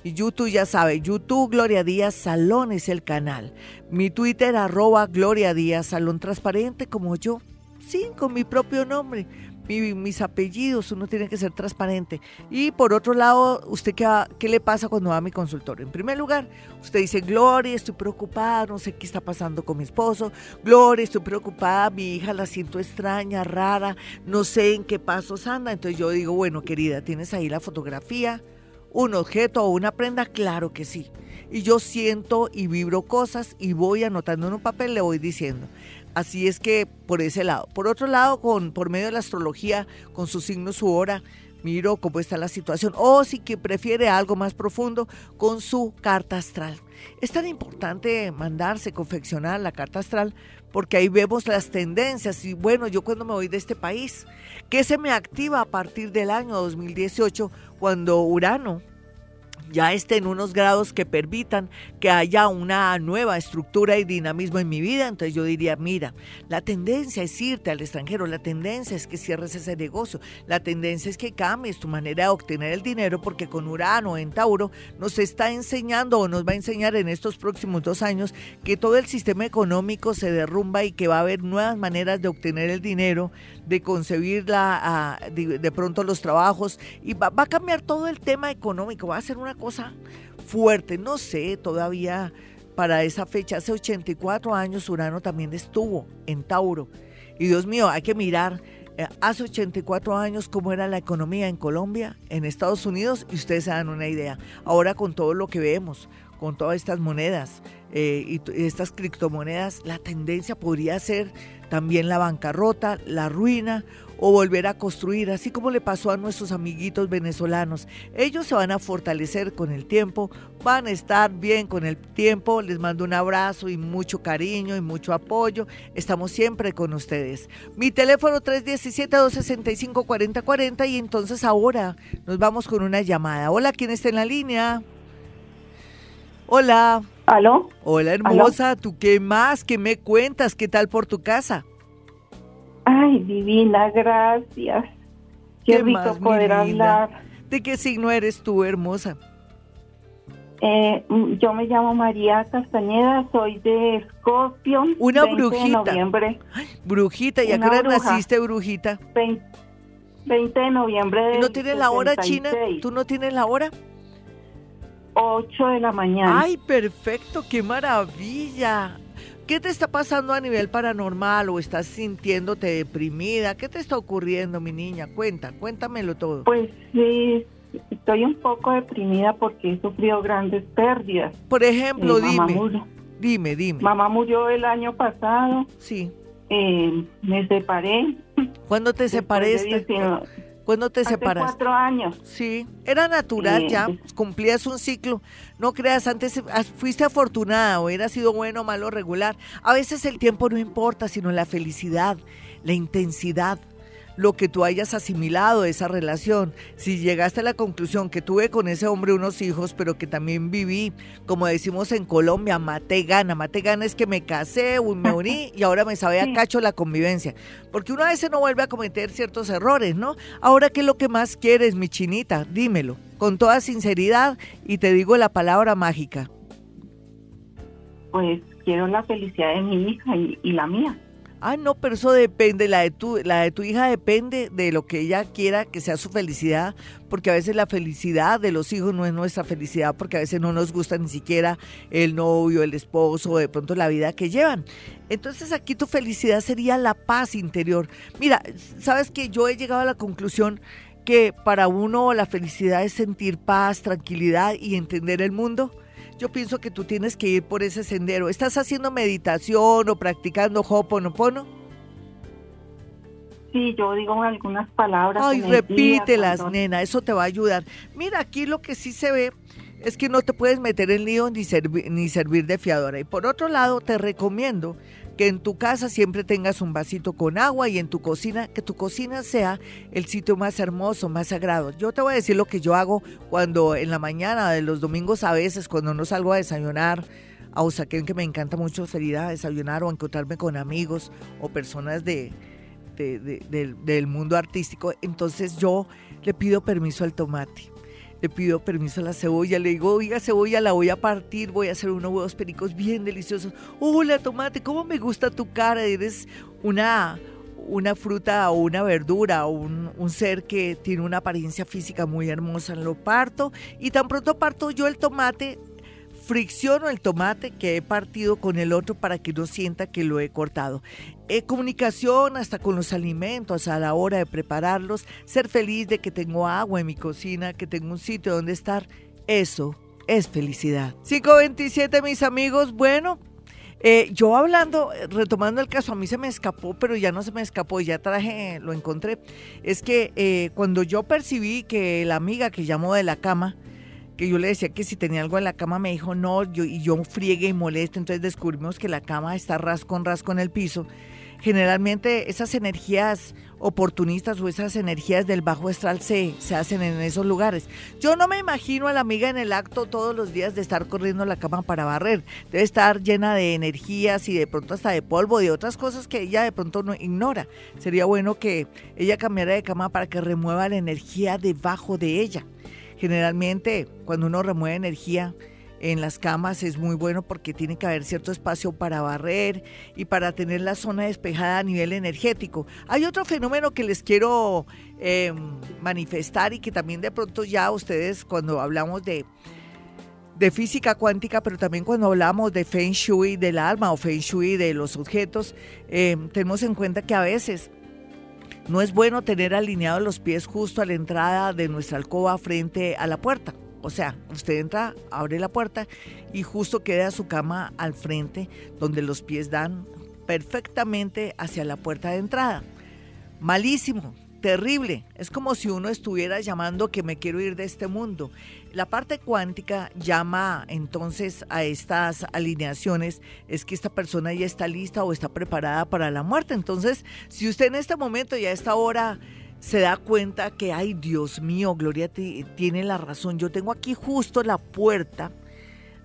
YouTube ya sabe, YouTube Gloria Díaz Salón es el canal. Mi Twitter arroba Gloria Díaz Salón Transparente como yo, sí, con mi propio nombre mis apellidos, uno tiene que ser transparente. Y por otro lado, ¿usted qué, qué le pasa cuando va a mi consultorio? En primer lugar, usted dice, Gloria, estoy preocupada, no sé qué está pasando con mi esposo. Gloria, estoy preocupada, mi hija la siento extraña, rara, no sé en qué pasos anda. Entonces yo digo, bueno, querida, ¿tienes ahí la fotografía? ¿Un objeto o una prenda? Claro que sí. Y yo siento y vibro cosas y voy anotando en un papel, le voy diciendo. Así es que por ese lado. Por otro lado, con, por medio de la astrología, con su signo, su hora, miro cómo está la situación. O si que prefiere algo más profundo, con su carta astral. Es tan importante mandarse, confeccionar la carta astral, porque ahí vemos las tendencias. Y bueno, yo cuando me voy de este país, ¿qué se me activa a partir del año 2018 cuando Urano ya esté en unos grados que permitan que haya una nueva estructura y dinamismo en mi vida, entonces yo diría, mira, la tendencia es irte al extranjero, la tendencia es que cierres ese negocio, la tendencia es que cambies tu manera de obtener el dinero porque con Urano en Tauro nos está enseñando o nos va a enseñar en estos próximos dos años que todo el sistema económico se derrumba y que va a haber nuevas maneras de obtener el dinero, de concebir la, de, pronto los trabajos y va, va a cambiar todo el tema económico, va a ser una cosa fuerte. No sé, todavía para esa fecha, hace 84 años, Urano también estuvo en Tauro. Y Dios mío, hay que mirar eh, hace 84 años cómo era la economía en Colombia, en Estados Unidos, y ustedes se dan una idea. Ahora con todo lo que vemos, con todas estas monedas eh, y estas criptomonedas, la tendencia podría ser también la bancarrota, la ruina o volver a construir, así como le pasó a nuestros amiguitos venezolanos. Ellos se van a fortalecer con el tiempo, van a estar bien con el tiempo. Les mando un abrazo y mucho cariño y mucho apoyo. Estamos siempre con ustedes. Mi teléfono 317-265-4040 y entonces ahora nos vamos con una llamada. Hola, ¿quién está en la línea? Hola. ¿Aló? Hola, hermosa. ¿Tú qué más? ¿Qué me cuentas? ¿Qué tal por tu casa? Ay, divina, gracias. Qué, rico poder hablar. ¿De qué signo eres tú, hermosa? Eh, mm, yo me llamo María Castañeda, soy de Escorpio. Una brujita. De noviembre. brujita, ¿y a qué naciste, brujita? 20, de noviembre de ¿No tienes la hora, China? ¿Tú no tienes la hora? 8 de la mañana. Ay, perfecto, qué maravilla. ¿Qué te está pasando a nivel paranormal o estás sintiéndote deprimida? ¿Qué te está ocurriendo, mi niña? Cuenta, cuéntamelo todo. Pues sí, estoy un poco deprimida porque he sufrido grandes pérdidas. Por ejemplo, eh, dime. Dime, dime. Mamá murió el año pasado. Sí. Eh, me separé. ¿Cuándo te separaste? ¿Cuándo te Hace cuatro años. Sí, era natural ya, cumplías un ciclo. No creas, antes fuiste afortunada o era sido bueno, malo, regular. A veces el tiempo no importa, sino la felicidad, la intensidad lo que tú hayas asimilado de esa relación. Si llegaste a la conclusión que tuve con ese hombre unos hijos, pero que también viví, como decimos en Colombia, mate gana. Mate gana es que me casé, me uní y ahora me sabe a cacho la convivencia. Porque una vez no vuelve a cometer ciertos errores, ¿no? Ahora, ¿qué es lo que más quieres, mi chinita? Dímelo, con toda sinceridad y te digo la palabra mágica. Pues quiero la felicidad de mi hija y la mía. Ah, no, pero eso depende, la de tu, la de tu hija depende de lo que ella quiera que sea su felicidad, porque a veces la felicidad de los hijos no es nuestra felicidad, porque a veces no nos gusta ni siquiera el novio, el esposo, de pronto la vida que llevan. Entonces aquí tu felicidad sería la paz interior. Mira, sabes que yo he llegado a la conclusión que para uno la felicidad es sentir paz, tranquilidad y entender el mundo yo pienso que tú tienes que ir por ese sendero. ¿Estás haciendo meditación o practicando Hoponopono? Sí, yo digo algunas palabras. Ay, repítelas, nena, eso te va a ayudar. Mira, aquí lo que sí se ve es que no te puedes meter en lío ni, ni servir de fiadora. Y por otro lado, te recomiendo que en tu casa siempre tengas un vasito con agua y en tu cocina, que tu cocina sea el sitio más hermoso, más sagrado. Yo te voy a decir lo que yo hago cuando en la mañana de los domingos a veces, cuando no salgo a desayunar, a Usaquén, que me encanta mucho salir a desayunar o encontrarme con amigos o personas de, del mundo artístico, entonces yo le pido permiso al tomate le pido permiso a la cebolla, le digo, oiga, cebolla, la voy a partir, voy a hacer unos huevos pericos bien deliciosos. Hola, tomate, ¿cómo me gusta tu cara? Eres una, una fruta o una verdura o un, un, ser que tiene una apariencia física muy hermosa. Lo parto y tan pronto parto yo el tomate, fricciono el tomate que he partido con el otro para que no sienta que lo he cortado. Eh, comunicación hasta con los alimentos a la hora de prepararlos, ser feliz de que tengo agua en mi cocina, que tengo un sitio donde estar, eso es felicidad. 527 mis amigos, bueno, eh, yo hablando, retomando el caso, a mí se me escapó, pero ya no se me escapó, ya traje, lo encontré. Es que eh, cuando yo percibí que la amiga que llamó de la cama, que yo le decía que si tenía algo en la cama, me dijo no, yo, y yo friegue y moleste, entonces descubrimos que la cama está ras con ras con el piso. Generalmente esas energías oportunistas o esas energías del bajo astral se, se hacen en esos lugares. Yo no me imagino a la amiga en el acto todos los días de estar corriendo la cama para barrer. Debe estar llena de energías y de pronto hasta de polvo, de otras cosas que ella de pronto no ignora. Sería bueno que ella cambiara de cama para que remueva la energía debajo de ella. Generalmente, cuando uno remueve energía en las camas es muy bueno porque tiene que haber cierto espacio para barrer y para tener la zona despejada a nivel energético. Hay otro fenómeno que les quiero em, manifestar y que también de pronto ya ustedes cuando hablamos de de física cuántica, pero también cuando hablamos de Feng Shui del alma o Feng Shui de los objetos, em, tenemos en cuenta que a veces no es bueno tener alineados los pies justo a la entrada de nuestra alcoba frente a la puerta. O sea, usted entra, abre la puerta y justo queda su cama al frente donde los pies dan perfectamente hacia la puerta de entrada. Malísimo, terrible. Es como si uno estuviera llamando que me quiero ir de este mundo. La parte cuántica llama entonces a estas alineaciones, es que esta persona ya está lista o está preparada para la muerte. Entonces, si usted en este momento y a esta hora se da cuenta que, ay Dios mío, Gloria tiene la razón, yo tengo aquí justo la puerta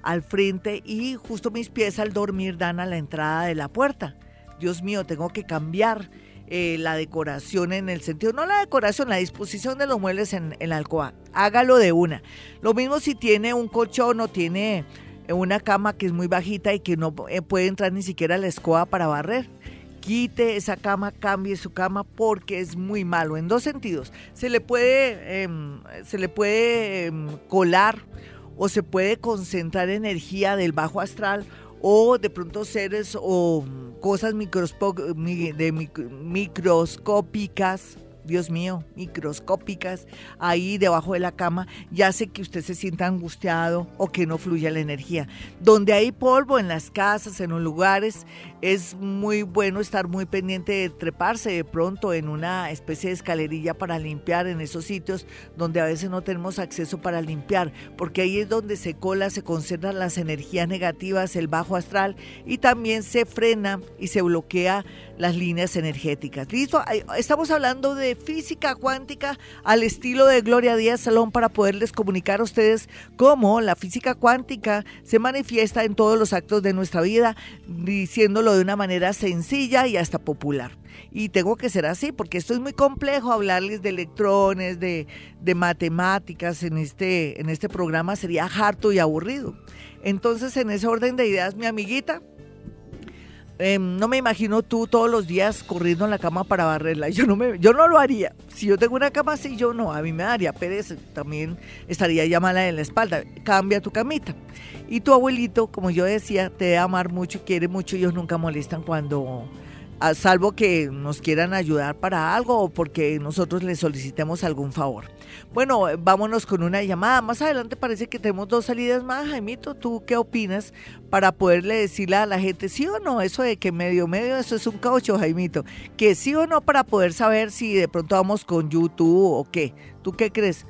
al frente y justo mis pies al dormir dan a la entrada de la puerta. Dios mío, tengo que cambiar eh, la decoración en el sentido, no la decoración, la disposición de los muebles en, en la alcoba. Hágalo de una. Lo mismo si tiene un colchón o tiene una cama que es muy bajita y que no eh, puede entrar ni siquiera la escoba para barrer. Quite esa cama, cambie su cama porque es muy malo en dos sentidos. Se le puede, em, se le puede em, colar o se puede concentrar energía del bajo astral o de pronto seres o cosas de microscópicas Dios mío, microscópicas ahí debajo de la cama ya hace que usted se sienta angustiado o que no fluya la energía. Donde hay polvo en las casas, en los lugares, es muy bueno estar muy pendiente de treparse de pronto en una especie de escalerilla para limpiar en esos sitios donde a veces no tenemos acceso para limpiar, porque ahí es donde se cola, se concentran las energías negativas, el bajo astral y también se frena y se bloquea las líneas energéticas. ¿Listo? Estamos hablando de física cuántica al estilo de Gloria Díaz Salón para poderles comunicar a ustedes cómo la física cuántica se manifiesta en todos los actos de nuestra vida, diciéndolo de una manera sencilla y hasta popular. Y tengo que ser así, porque esto es muy complejo, hablarles de electrones, de, de matemáticas en este, en este programa sería harto y aburrido. Entonces, en ese orden de ideas, mi amiguita, Em, no me imagino tú todos los días corriendo en la cama para barrerla. Yo no, me, yo no lo haría. Si yo tengo una cama así, yo no. A mí me daría pereza. También estaría ya mala en la espalda. Cambia tu camita. Y tu abuelito, como yo decía, te debe amar mucho, quiere mucho. Ellos nunca molestan cuando a salvo que nos quieran ayudar para algo o porque nosotros les solicitemos algún favor. Bueno, vámonos con una llamada. Más adelante parece que tenemos dos salidas más. Jaimito, ¿tú qué opinas para poderle decirle a la gente sí o no? Eso de que medio medio, eso es un caucho, Jaimito. Que sí o no para poder saber si de pronto vamos con YouTube o qué. ¿Tú qué crees?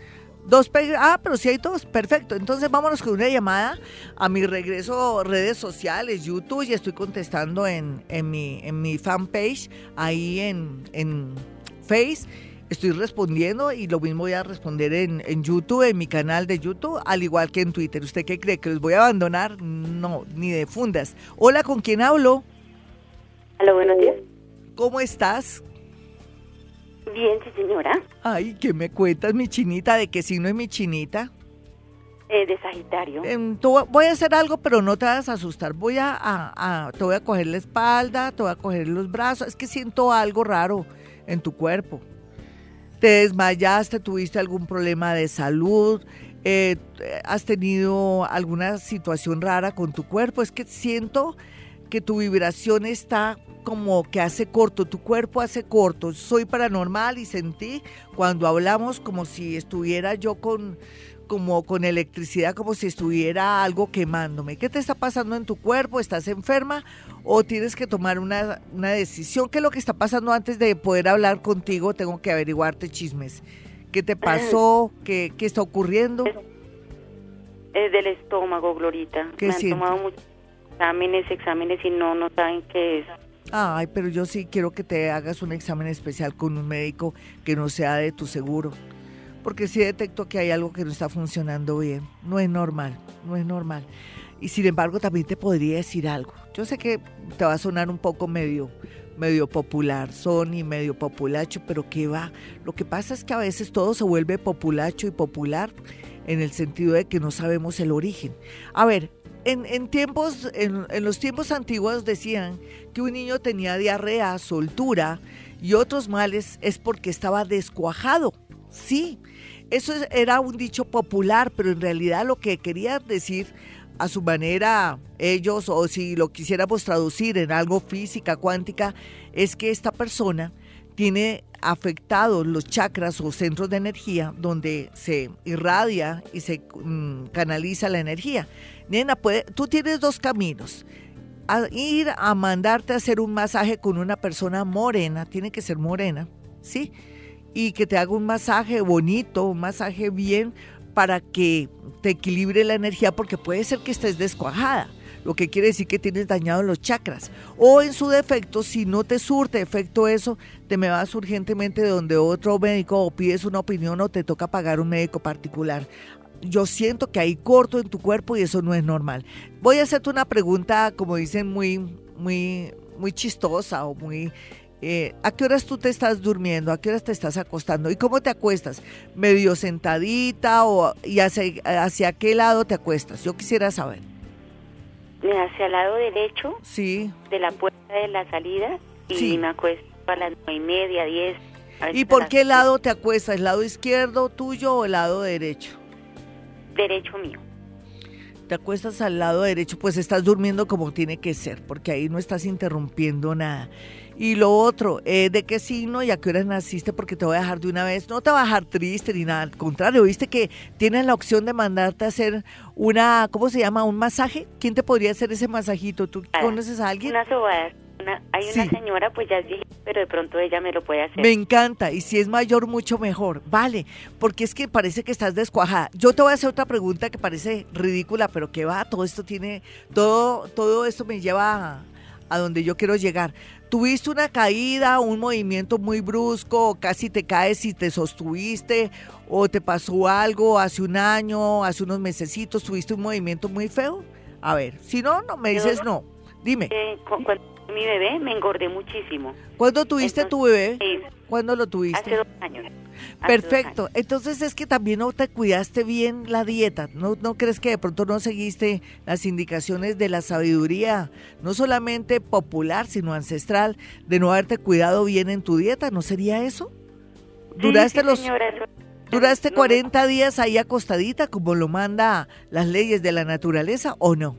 Dos ah, pero si hay dos, perfecto. Entonces vámonos con una llamada a mi regreso redes sociales, YouTube, y estoy contestando en, en, mi, en mi fanpage, ahí en, en Face. Estoy respondiendo y lo mismo voy a responder en, en YouTube, en mi canal de YouTube, al igual que en Twitter. ¿Usted qué cree? ¿Que los voy a abandonar? No, ni de fundas. Hola, ¿con quién hablo? Hola, buenos días. ¿Cómo estás? Bien, sí, señora. Ay, ¿qué me cuentas, mi chinita? ¿De qué signo es mi chinita? Eh, de Sagitario. Em, voy a hacer algo, pero no te vas a asustar. Voy a, a, te voy a coger la espalda, te voy a coger los brazos. Es que siento algo raro en tu cuerpo. ¿Te desmayaste? ¿Tuviste algún problema de salud? Eh, ¿Has tenido alguna situación rara con tu cuerpo? Es que siento que tu vibración está como que hace corto, tu cuerpo hace corto. Soy paranormal y sentí cuando hablamos como si estuviera yo con como con electricidad, como si estuviera algo quemándome. ¿Qué te está pasando en tu cuerpo? ¿Estás enferma o tienes que tomar una, una decisión? ¿Qué es lo que está pasando antes de poder hablar contigo? Tengo que averiguarte chismes. ¿Qué te pasó? ¿Qué, qué está ocurriendo? Es del estómago, Glorita. ¿Qué Me han tomado muchos exámenes, exámenes y no, no saben qué es. Ay, pero yo sí quiero que te hagas un examen especial con un médico que no sea de tu seguro. Porque sí detecto que hay algo que no está funcionando bien. No es normal, no es normal. Y sin embargo también te podría decir algo. Yo sé que te va a sonar un poco medio, medio popular, son y medio populacho, pero ¿qué va? Lo que pasa es que a veces todo se vuelve populacho y popular en el sentido de que no sabemos el origen. A ver, en, tiempos, en, los tiempos antiguos decían que un niño tenía diarrea, soltura y otros males es porque estaba descuajado. Sí, eso era un dicho popular, pero en realidad lo que quería decir a su manera ellos, o si lo quisiéramos traducir en algo física, cuántica, es que esta persona tiene afectados los chakras o centros de energía donde se irradia y se mm, canaliza la energía. Nena, puede, tú tienes dos caminos. ir a mandarte a hacer un masaje con una persona morena, tiene que ser morena, ¿sí? Y que te haga un masaje bonito, un masaje bien para que te equilibre la energía porque puede ser que estés descuajada lo que quiere decir que tienes dañado los chakras. O en su defecto, si no te surte efecto eso, te me vas urgentemente donde otro médico o pides una opinión o te toca pagar un médico particular yo siento que hay corto en tu cuerpo y eso no es normal. Voy a hacerte una pregunta, como dicen, muy, muy, muy chistosa o muy... Eh, ¿A qué horas tú te estás durmiendo? ¿A qué horas te estás acostando? ¿Y cómo te acuestas? ¿Medio sentadita o y hacia qué lado te acuestas? Yo quisiera saber. Hacia el lado derecho sí. de la puerta de la salida y me acuesto a las nueve y media, diez. ¿Y por qué lado te acuestas? ¿El lado izquierdo tuyo o el lado derecho? derecho mío. Te acuestas al lado derecho, pues estás durmiendo como tiene que ser, porque ahí no estás interrumpiendo nada. Y lo otro, eh, ¿de qué signo y a qué hora naciste? Porque te voy a dejar de una vez. No te va a dejar triste ni nada. Al contrario, viste que tienes la opción de mandarte a hacer una, ¿cómo se llama? ¿Un masaje? ¿Quién te podría hacer ese masajito? ¿Tú ah, conoces a alguien? Una hay una señora, pues ya es pero de pronto ella me lo puede hacer. Me encanta, y si es mayor, mucho mejor. Vale, porque es que parece que estás descuajada. Yo te voy a hacer otra pregunta que parece ridícula, pero que va, todo esto tiene, todo, todo esto me lleva a, donde yo quiero llegar. ¿Tuviste una caída, un movimiento muy brusco, casi te caes y te sostuviste, o te pasó algo hace un año, hace unos mesecitos, tuviste un movimiento muy feo? A ver, si no, no me dices no. Dime. Eh, mi bebé me engordé muchísimo. ¿Cuándo tuviste tu bebé? ¿Cuándo lo tuviste? Hace dos años. Perfecto. Entonces es que también no te cuidaste bien la dieta. ¿No, ¿No crees que de pronto no seguiste las indicaciones de la sabiduría, no solamente popular, sino ancestral, de no haberte cuidado bien en tu dieta? ¿No sería eso? ¿Duraste los... ¿Duraste 40 días ahí acostadita como lo manda las leyes de la naturaleza o no?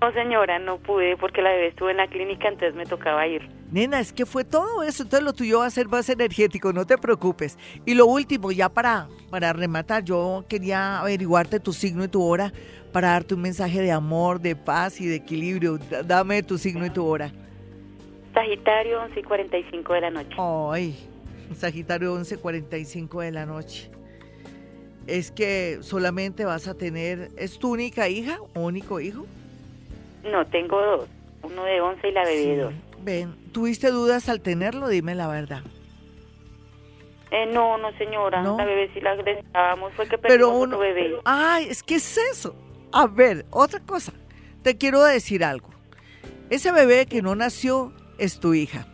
No, señora, no pude porque la bebé estuvo en la clínica, entonces me tocaba ir. Nena, es que fue todo eso, entonces lo tuyo va a ser más energético, no te preocupes. Y lo último, ya para, para rematar, yo quería averiguarte tu signo y tu hora para darte un mensaje de amor, de paz y de equilibrio. Dame tu signo y tu hora. Sagitario, 11 y 45 de la noche. Ay, Sagitario, 11 y 45 de la noche. es que solamente vas a tener, ¿es tu única hija o único hijo? No, tengo dos, uno de 11 y la bebé de dos. Ven, ¿tuviste dudas al tenerlo? Dime la verdad. Eh, no, no señora, la bebé sí la deseábamos, fue que Pero uno, bebé. Ay, es que es eso. A ver, otra cosa, te quiero decir algo. Ese bebé que no nació es tu hija.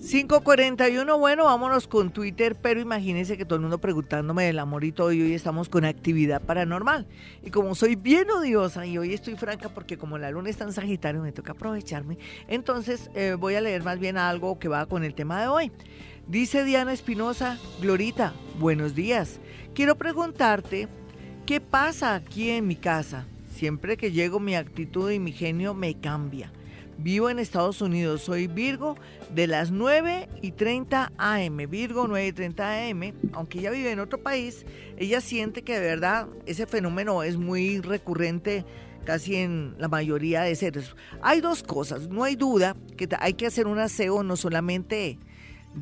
541, bueno, vámonos con Twitter, pero imagínense que todo el mundo preguntándome del amor y todo, y hoy estamos con actividad paranormal. Y como soy bien odiosa y hoy estoy franca porque como la luna está en Sagitario me toca aprovecharme, entonces eh, voy a leer más bien algo que va con el tema de hoy. Dice Diana Espinosa, Glorita, buenos días. Quiero preguntarte, ¿qué pasa aquí en mi casa? Siempre que llego mi actitud y mi genio me cambia. Vivo en Estados Unidos, soy Virgo de las 9 y 30 AM. Virgo 9 y 30 AM, aunque ella vive en otro país, ella siente que de verdad ese fenómeno es muy recurrente casi en la mayoría de seres. Hay dos cosas, no hay duda que hay que hacer un aseo no solamente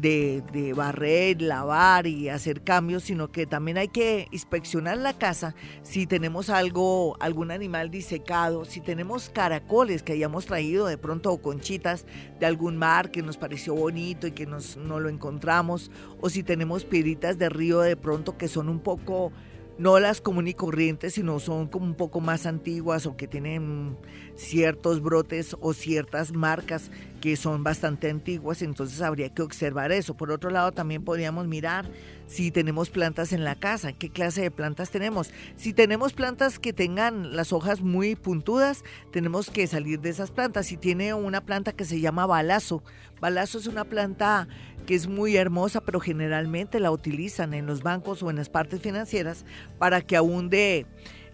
de, de, barrer, lavar y hacer cambios, sino que también hay que inspeccionar la casa. Si tenemos algo, algún animal disecado, si tenemos caracoles que hayamos traído de pronto o conchitas de algún mar que nos pareció bonito y que nos, no lo encontramos, o si tenemos piedritas de río de pronto que son un poco no las comunes y corrientes, sino son como un poco más antiguas o que tienen ciertos brotes o ciertas marcas que son bastante antiguas, entonces habría que observar eso. Por otro lado, también podríamos mirar si tenemos plantas en la casa, qué clase de plantas tenemos. Si tenemos plantas que tengan las hojas muy puntudas, tenemos que salir de esas plantas. Si tiene una planta que se llama balazo, balazo es una planta que es muy hermosa, pero generalmente la utilizan en los bancos o en las partes financieras para que de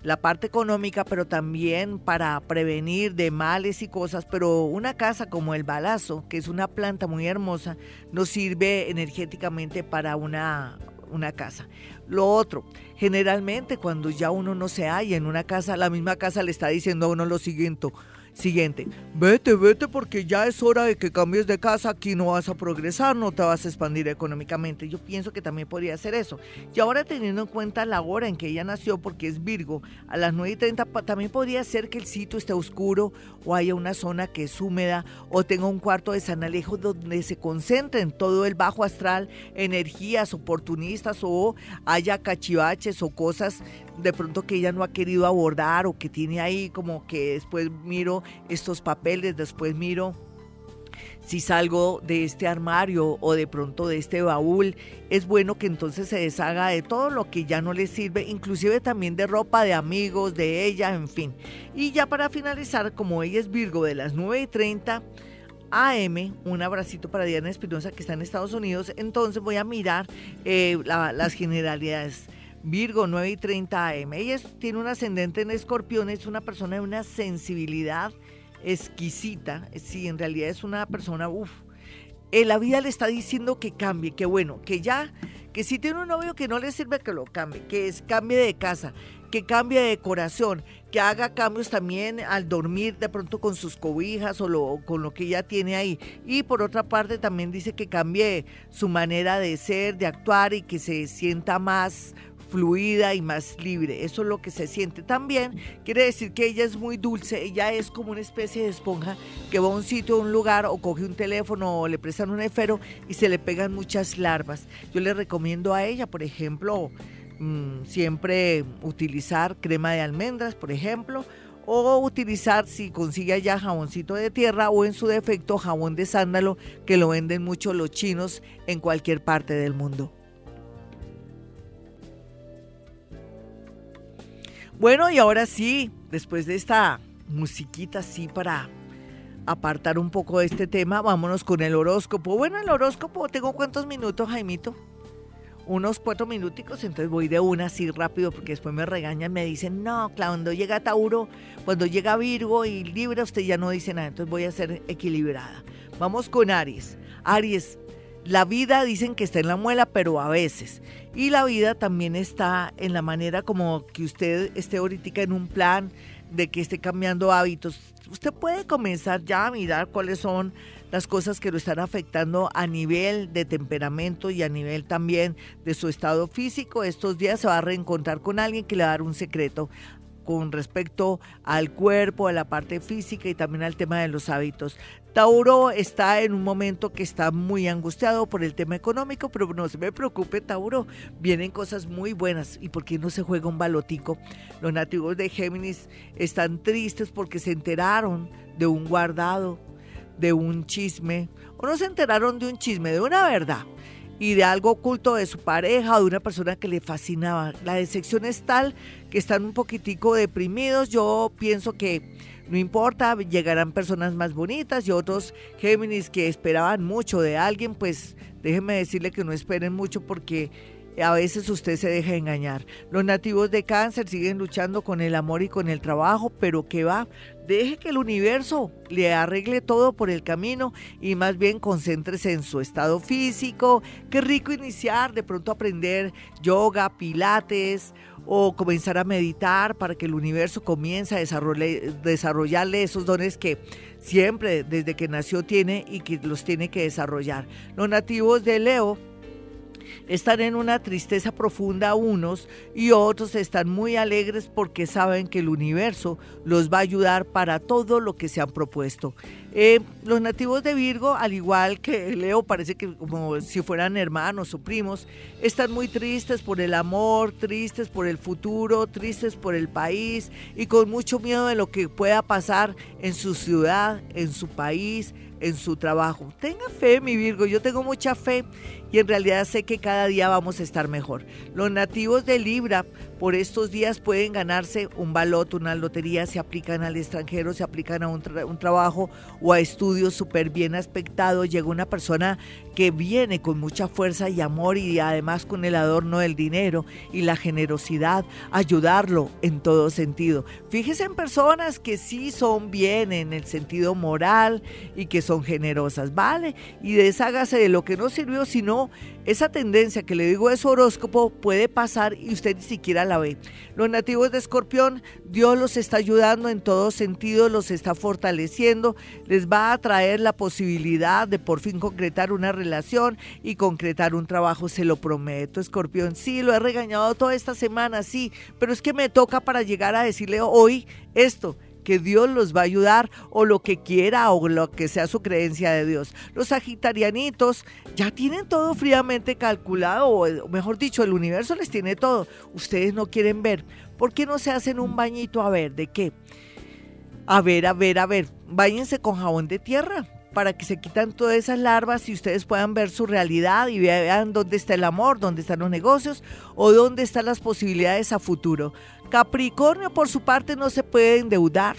la parte económica, pero también para prevenir de males y cosas. Pero una casa como el balazo, que es una planta muy hermosa, nos sirve energéticamente para una, una casa. Lo otro, generalmente cuando ya uno no se halla en una casa, la misma casa le está diciendo a uno lo siguiente, Siguiente, vete, vete porque ya es hora de que cambies de casa, aquí no vas a progresar, no te vas a expandir económicamente. Yo pienso que también podría ser eso. Y ahora teniendo en cuenta la hora en que ella nació, porque es Virgo, a las 9 y 30 también podría ser que el sitio esté oscuro o haya una zona que es húmeda o tenga un cuarto de San Alejo donde se concentren todo el bajo astral, energías oportunistas o haya cachivaches o cosas de pronto que ella no ha querido abordar o que tiene ahí como que después miro estos papeles, después miro si salgo de este armario o de pronto de este baúl, es bueno que entonces se deshaga de todo lo que ya no le sirve, inclusive también de ropa de amigos, de ella, en fin. Y ya para finalizar, como ella es Virgo de las 9 y 30 AM, un abracito para Diana Espinosa que está en Estados Unidos, entonces voy a mirar eh, las generalidades. Virgo 9 y 30 AM. Ella tiene un ascendente en escorpión, es una persona de una sensibilidad exquisita. Sí, en realidad es una persona, uff. Eh, la vida le está diciendo que cambie, que bueno, que ya, que si tiene un novio que no le sirve que lo cambie, que cambie de casa, que cambie de decoración, que haga cambios también al dormir de pronto con sus cobijas o lo, con lo que ella tiene ahí. Y por otra parte también dice que cambie su manera de ser, de actuar y que se sienta más fluida y más libre. Eso es lo que se siente también. Quiere decir que ella es muy dulce, ella es como una especie de esponja que va a un sitio, a un lugar o coge un teléfono o le prestan un esfero y se le pegan muchas larvas. Yo le recomiendo a ella, por ejemplo, mm, siempre utilizar crema de almendras, por ejemplo, o utilizar si consigue allá jaboncito de tierra o en su defecto jabón de sándalo que lo venden mucho los chinos en cualquier parte del mundo. Bueno, y ahora sí, después de esta musiquita así para apartar un poco de este tema, vámonos con el horóscopo. Bueno, el horóscopo, ¿tengo cuántos minutos, Jaimito? Unos cuatro minuticos, entonces voy de una así rápido porque después me regañan, me dicen, no, cuando llega Tauro, cuando llega Virgo y Libra, usted ya no dice nada, entonces voy a ser equilibrada. Vamos con Aries. Aries, La vida dicen que está en la muela, pero a veces. Y la vida también está en la manera como que usted esté ahorita en un plan de que esté cambiando hábitos. Usted puede comenzar ya a mirar cuáles son las cosas que lo están afectando a nivel de temperamento y a nivel también de su estado físico. Estos días se va a reencontrar con alguien que le va a dar un secreto con respecto al cuerpo, a la parte física y también al tema de los hábitos. Tauro está en un momento que está muy angustiado por el tema económico, pero no se me preocupe, Tauro, vienen cosas muy buenas. ¿Y por qué no se juega un balotico? Los nativos de Géminis están tristes porque se enteraron de un guardado, de un chisme, o no se enteraron de un chisme, de una verdad y de algo oculto de su pareja o de una persona que le fascinaba. La decepción es tal que están un poquitico deprimidos. Yo pienso que no importa, llegarán personas más bonitas y otros Géminis que esperaban mucho de alguien, pues déjenme decirle que no esperen mucho porque a veces usted se deja engañar. Los nativos de cáncer siguen luchando con el amor y con el trabajo, pero que va, deje que el universo le arregle todo por el camino y más bien concéntrese en su estado físico. Qué rico iniciar, de pronto aprender yoga, pilates o comenzar a meditar para que el universo comience a desarrollarle esos dones que siempre desde que nació tiene y que los tiene que desarrollar. Los nativos de Leo están en una tristeza profunda unos y otros están muy alegres porque saben que el universo los va a ayudar para todo lo que se han propuesto. Eh, los nativos de Virgo, al igual que Leo, parece que como si fueran hermanos o primos, están muy tristes por el amor, tristes por el futuro, tristes por el país y con mucho miedo de lo que pueda pasar en su ciudad, en su país, en su trabajo. Tenga fe, mi Virgo, yo tengo mucha fe y en realidad sé que cada día vamos a estar mejor. Los nativos de Libra por estos días pueden ganarse un baloto, una lotería, se aplican al extranjero, se aplican a un, un trabajo o a estudios súper bien aspectados. Llega una persona que viene con mucha fuerza y amor y además con el adorno del dinero y la generosidad, ayudarlo en todo sentido. Fíjese en personas que sí son bien en el sentido moral y que son generosas, ¿vale? Y deshágase de lo que no sirvió, sino esa tendencia que le digo de su horóscopo puede pasar y usted ni siquiera la ve. Los nativos de Escorpión, Dios los está ayudando en todo sentido, los está fortaleciendo, les va a traer la posibilidad de por fin concretar una relación y concretar un trabajo, se lo prometo, Escorpión. Sí, lo he regañado toda esta semana, sí, pero es que me toca para llegar a decirle hoy esto que Dios los va a ayudar o lo que quiera o lo que sea su creencia de Dios. Los sagitarianitos ya tienen todo fríamente calculado, o mejor dicho, el universo les tiene todo. Ustedes no quieren ver. ¿Por qué no se hacen un bañito a ver de qué? A ver, a ver, a ver, váyanse con jabón de tierra para que se quitan todas esas larvas y ustedes puedan ver su realidad y vean dónde está el amor, dónde están los negocios o dónde están las posibilidades a futuro. Capricornio, por su parte, no se puede endeudar,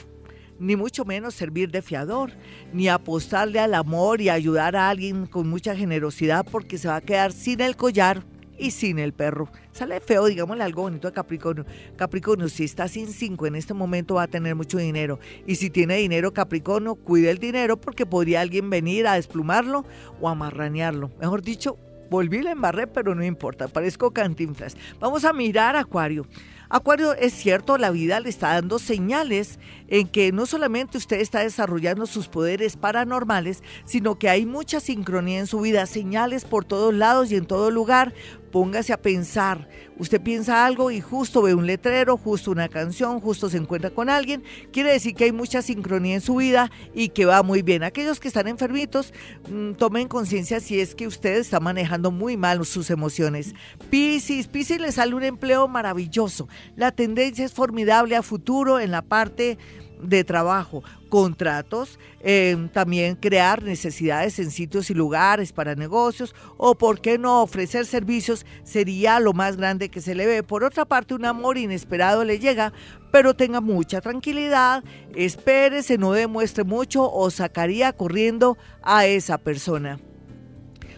ni mucho menos servir de fiador, ni apostarle al amor y ayudar a alguien con mucha generosidad porque se va a quedar sin el collar y sin el perro. Sale feo, digámosle algo bonito a Capricornio. Capricornio, si está sin cinco en este momento va a tener mucho dinero. Y si tiene dinero Capricornio, cuide el dinero porque podría alguien venir a desplumarlo o a marranearlo. Mejor dicho, volví la embarré, pero no importa, parezco cantinflas. Vamos a mirar Acuario. Acuario, es cierto, la vida le está dando señales en que no solamente usted está desarrollando sus poderes paranormales, sino que hay mucha sincronía en su vida, señales por todos lados y en todo lugar. Póngase a pensar. Usted piensa algo y justo ve un letrero, justo una canción, justo se encuentra con alguien. Quiere decir que hay mucha sincronía en su vida y que va muy bien. Aquellos que están enfermitos, mm, tomen conciencia si es que usted está manejando muy mal sus emociones. Piscis, Piscis le sale un empleo maravilloso. La tendencia es formidable a futuro en la parte de trabajo, contratos, em, también crear necesidades en sitios y lugares para negocios o, por qué no, ofrecer servicios sería lo más grande que se le ve. Por otra parte, un amor inesperado le llega, pero tenga mucha tranquilidad, espérese, no demuestre mucho o sacaría corriendo a esa persona.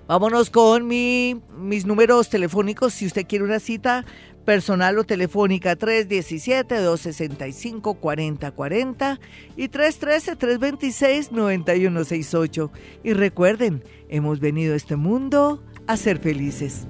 Vámonos con mi, mis números telefónicos si usted quiere una cita personal o telefónica 317-265-4040 y 313-326-9168. Y recuerden, hemos venido a este mundo a ser felices.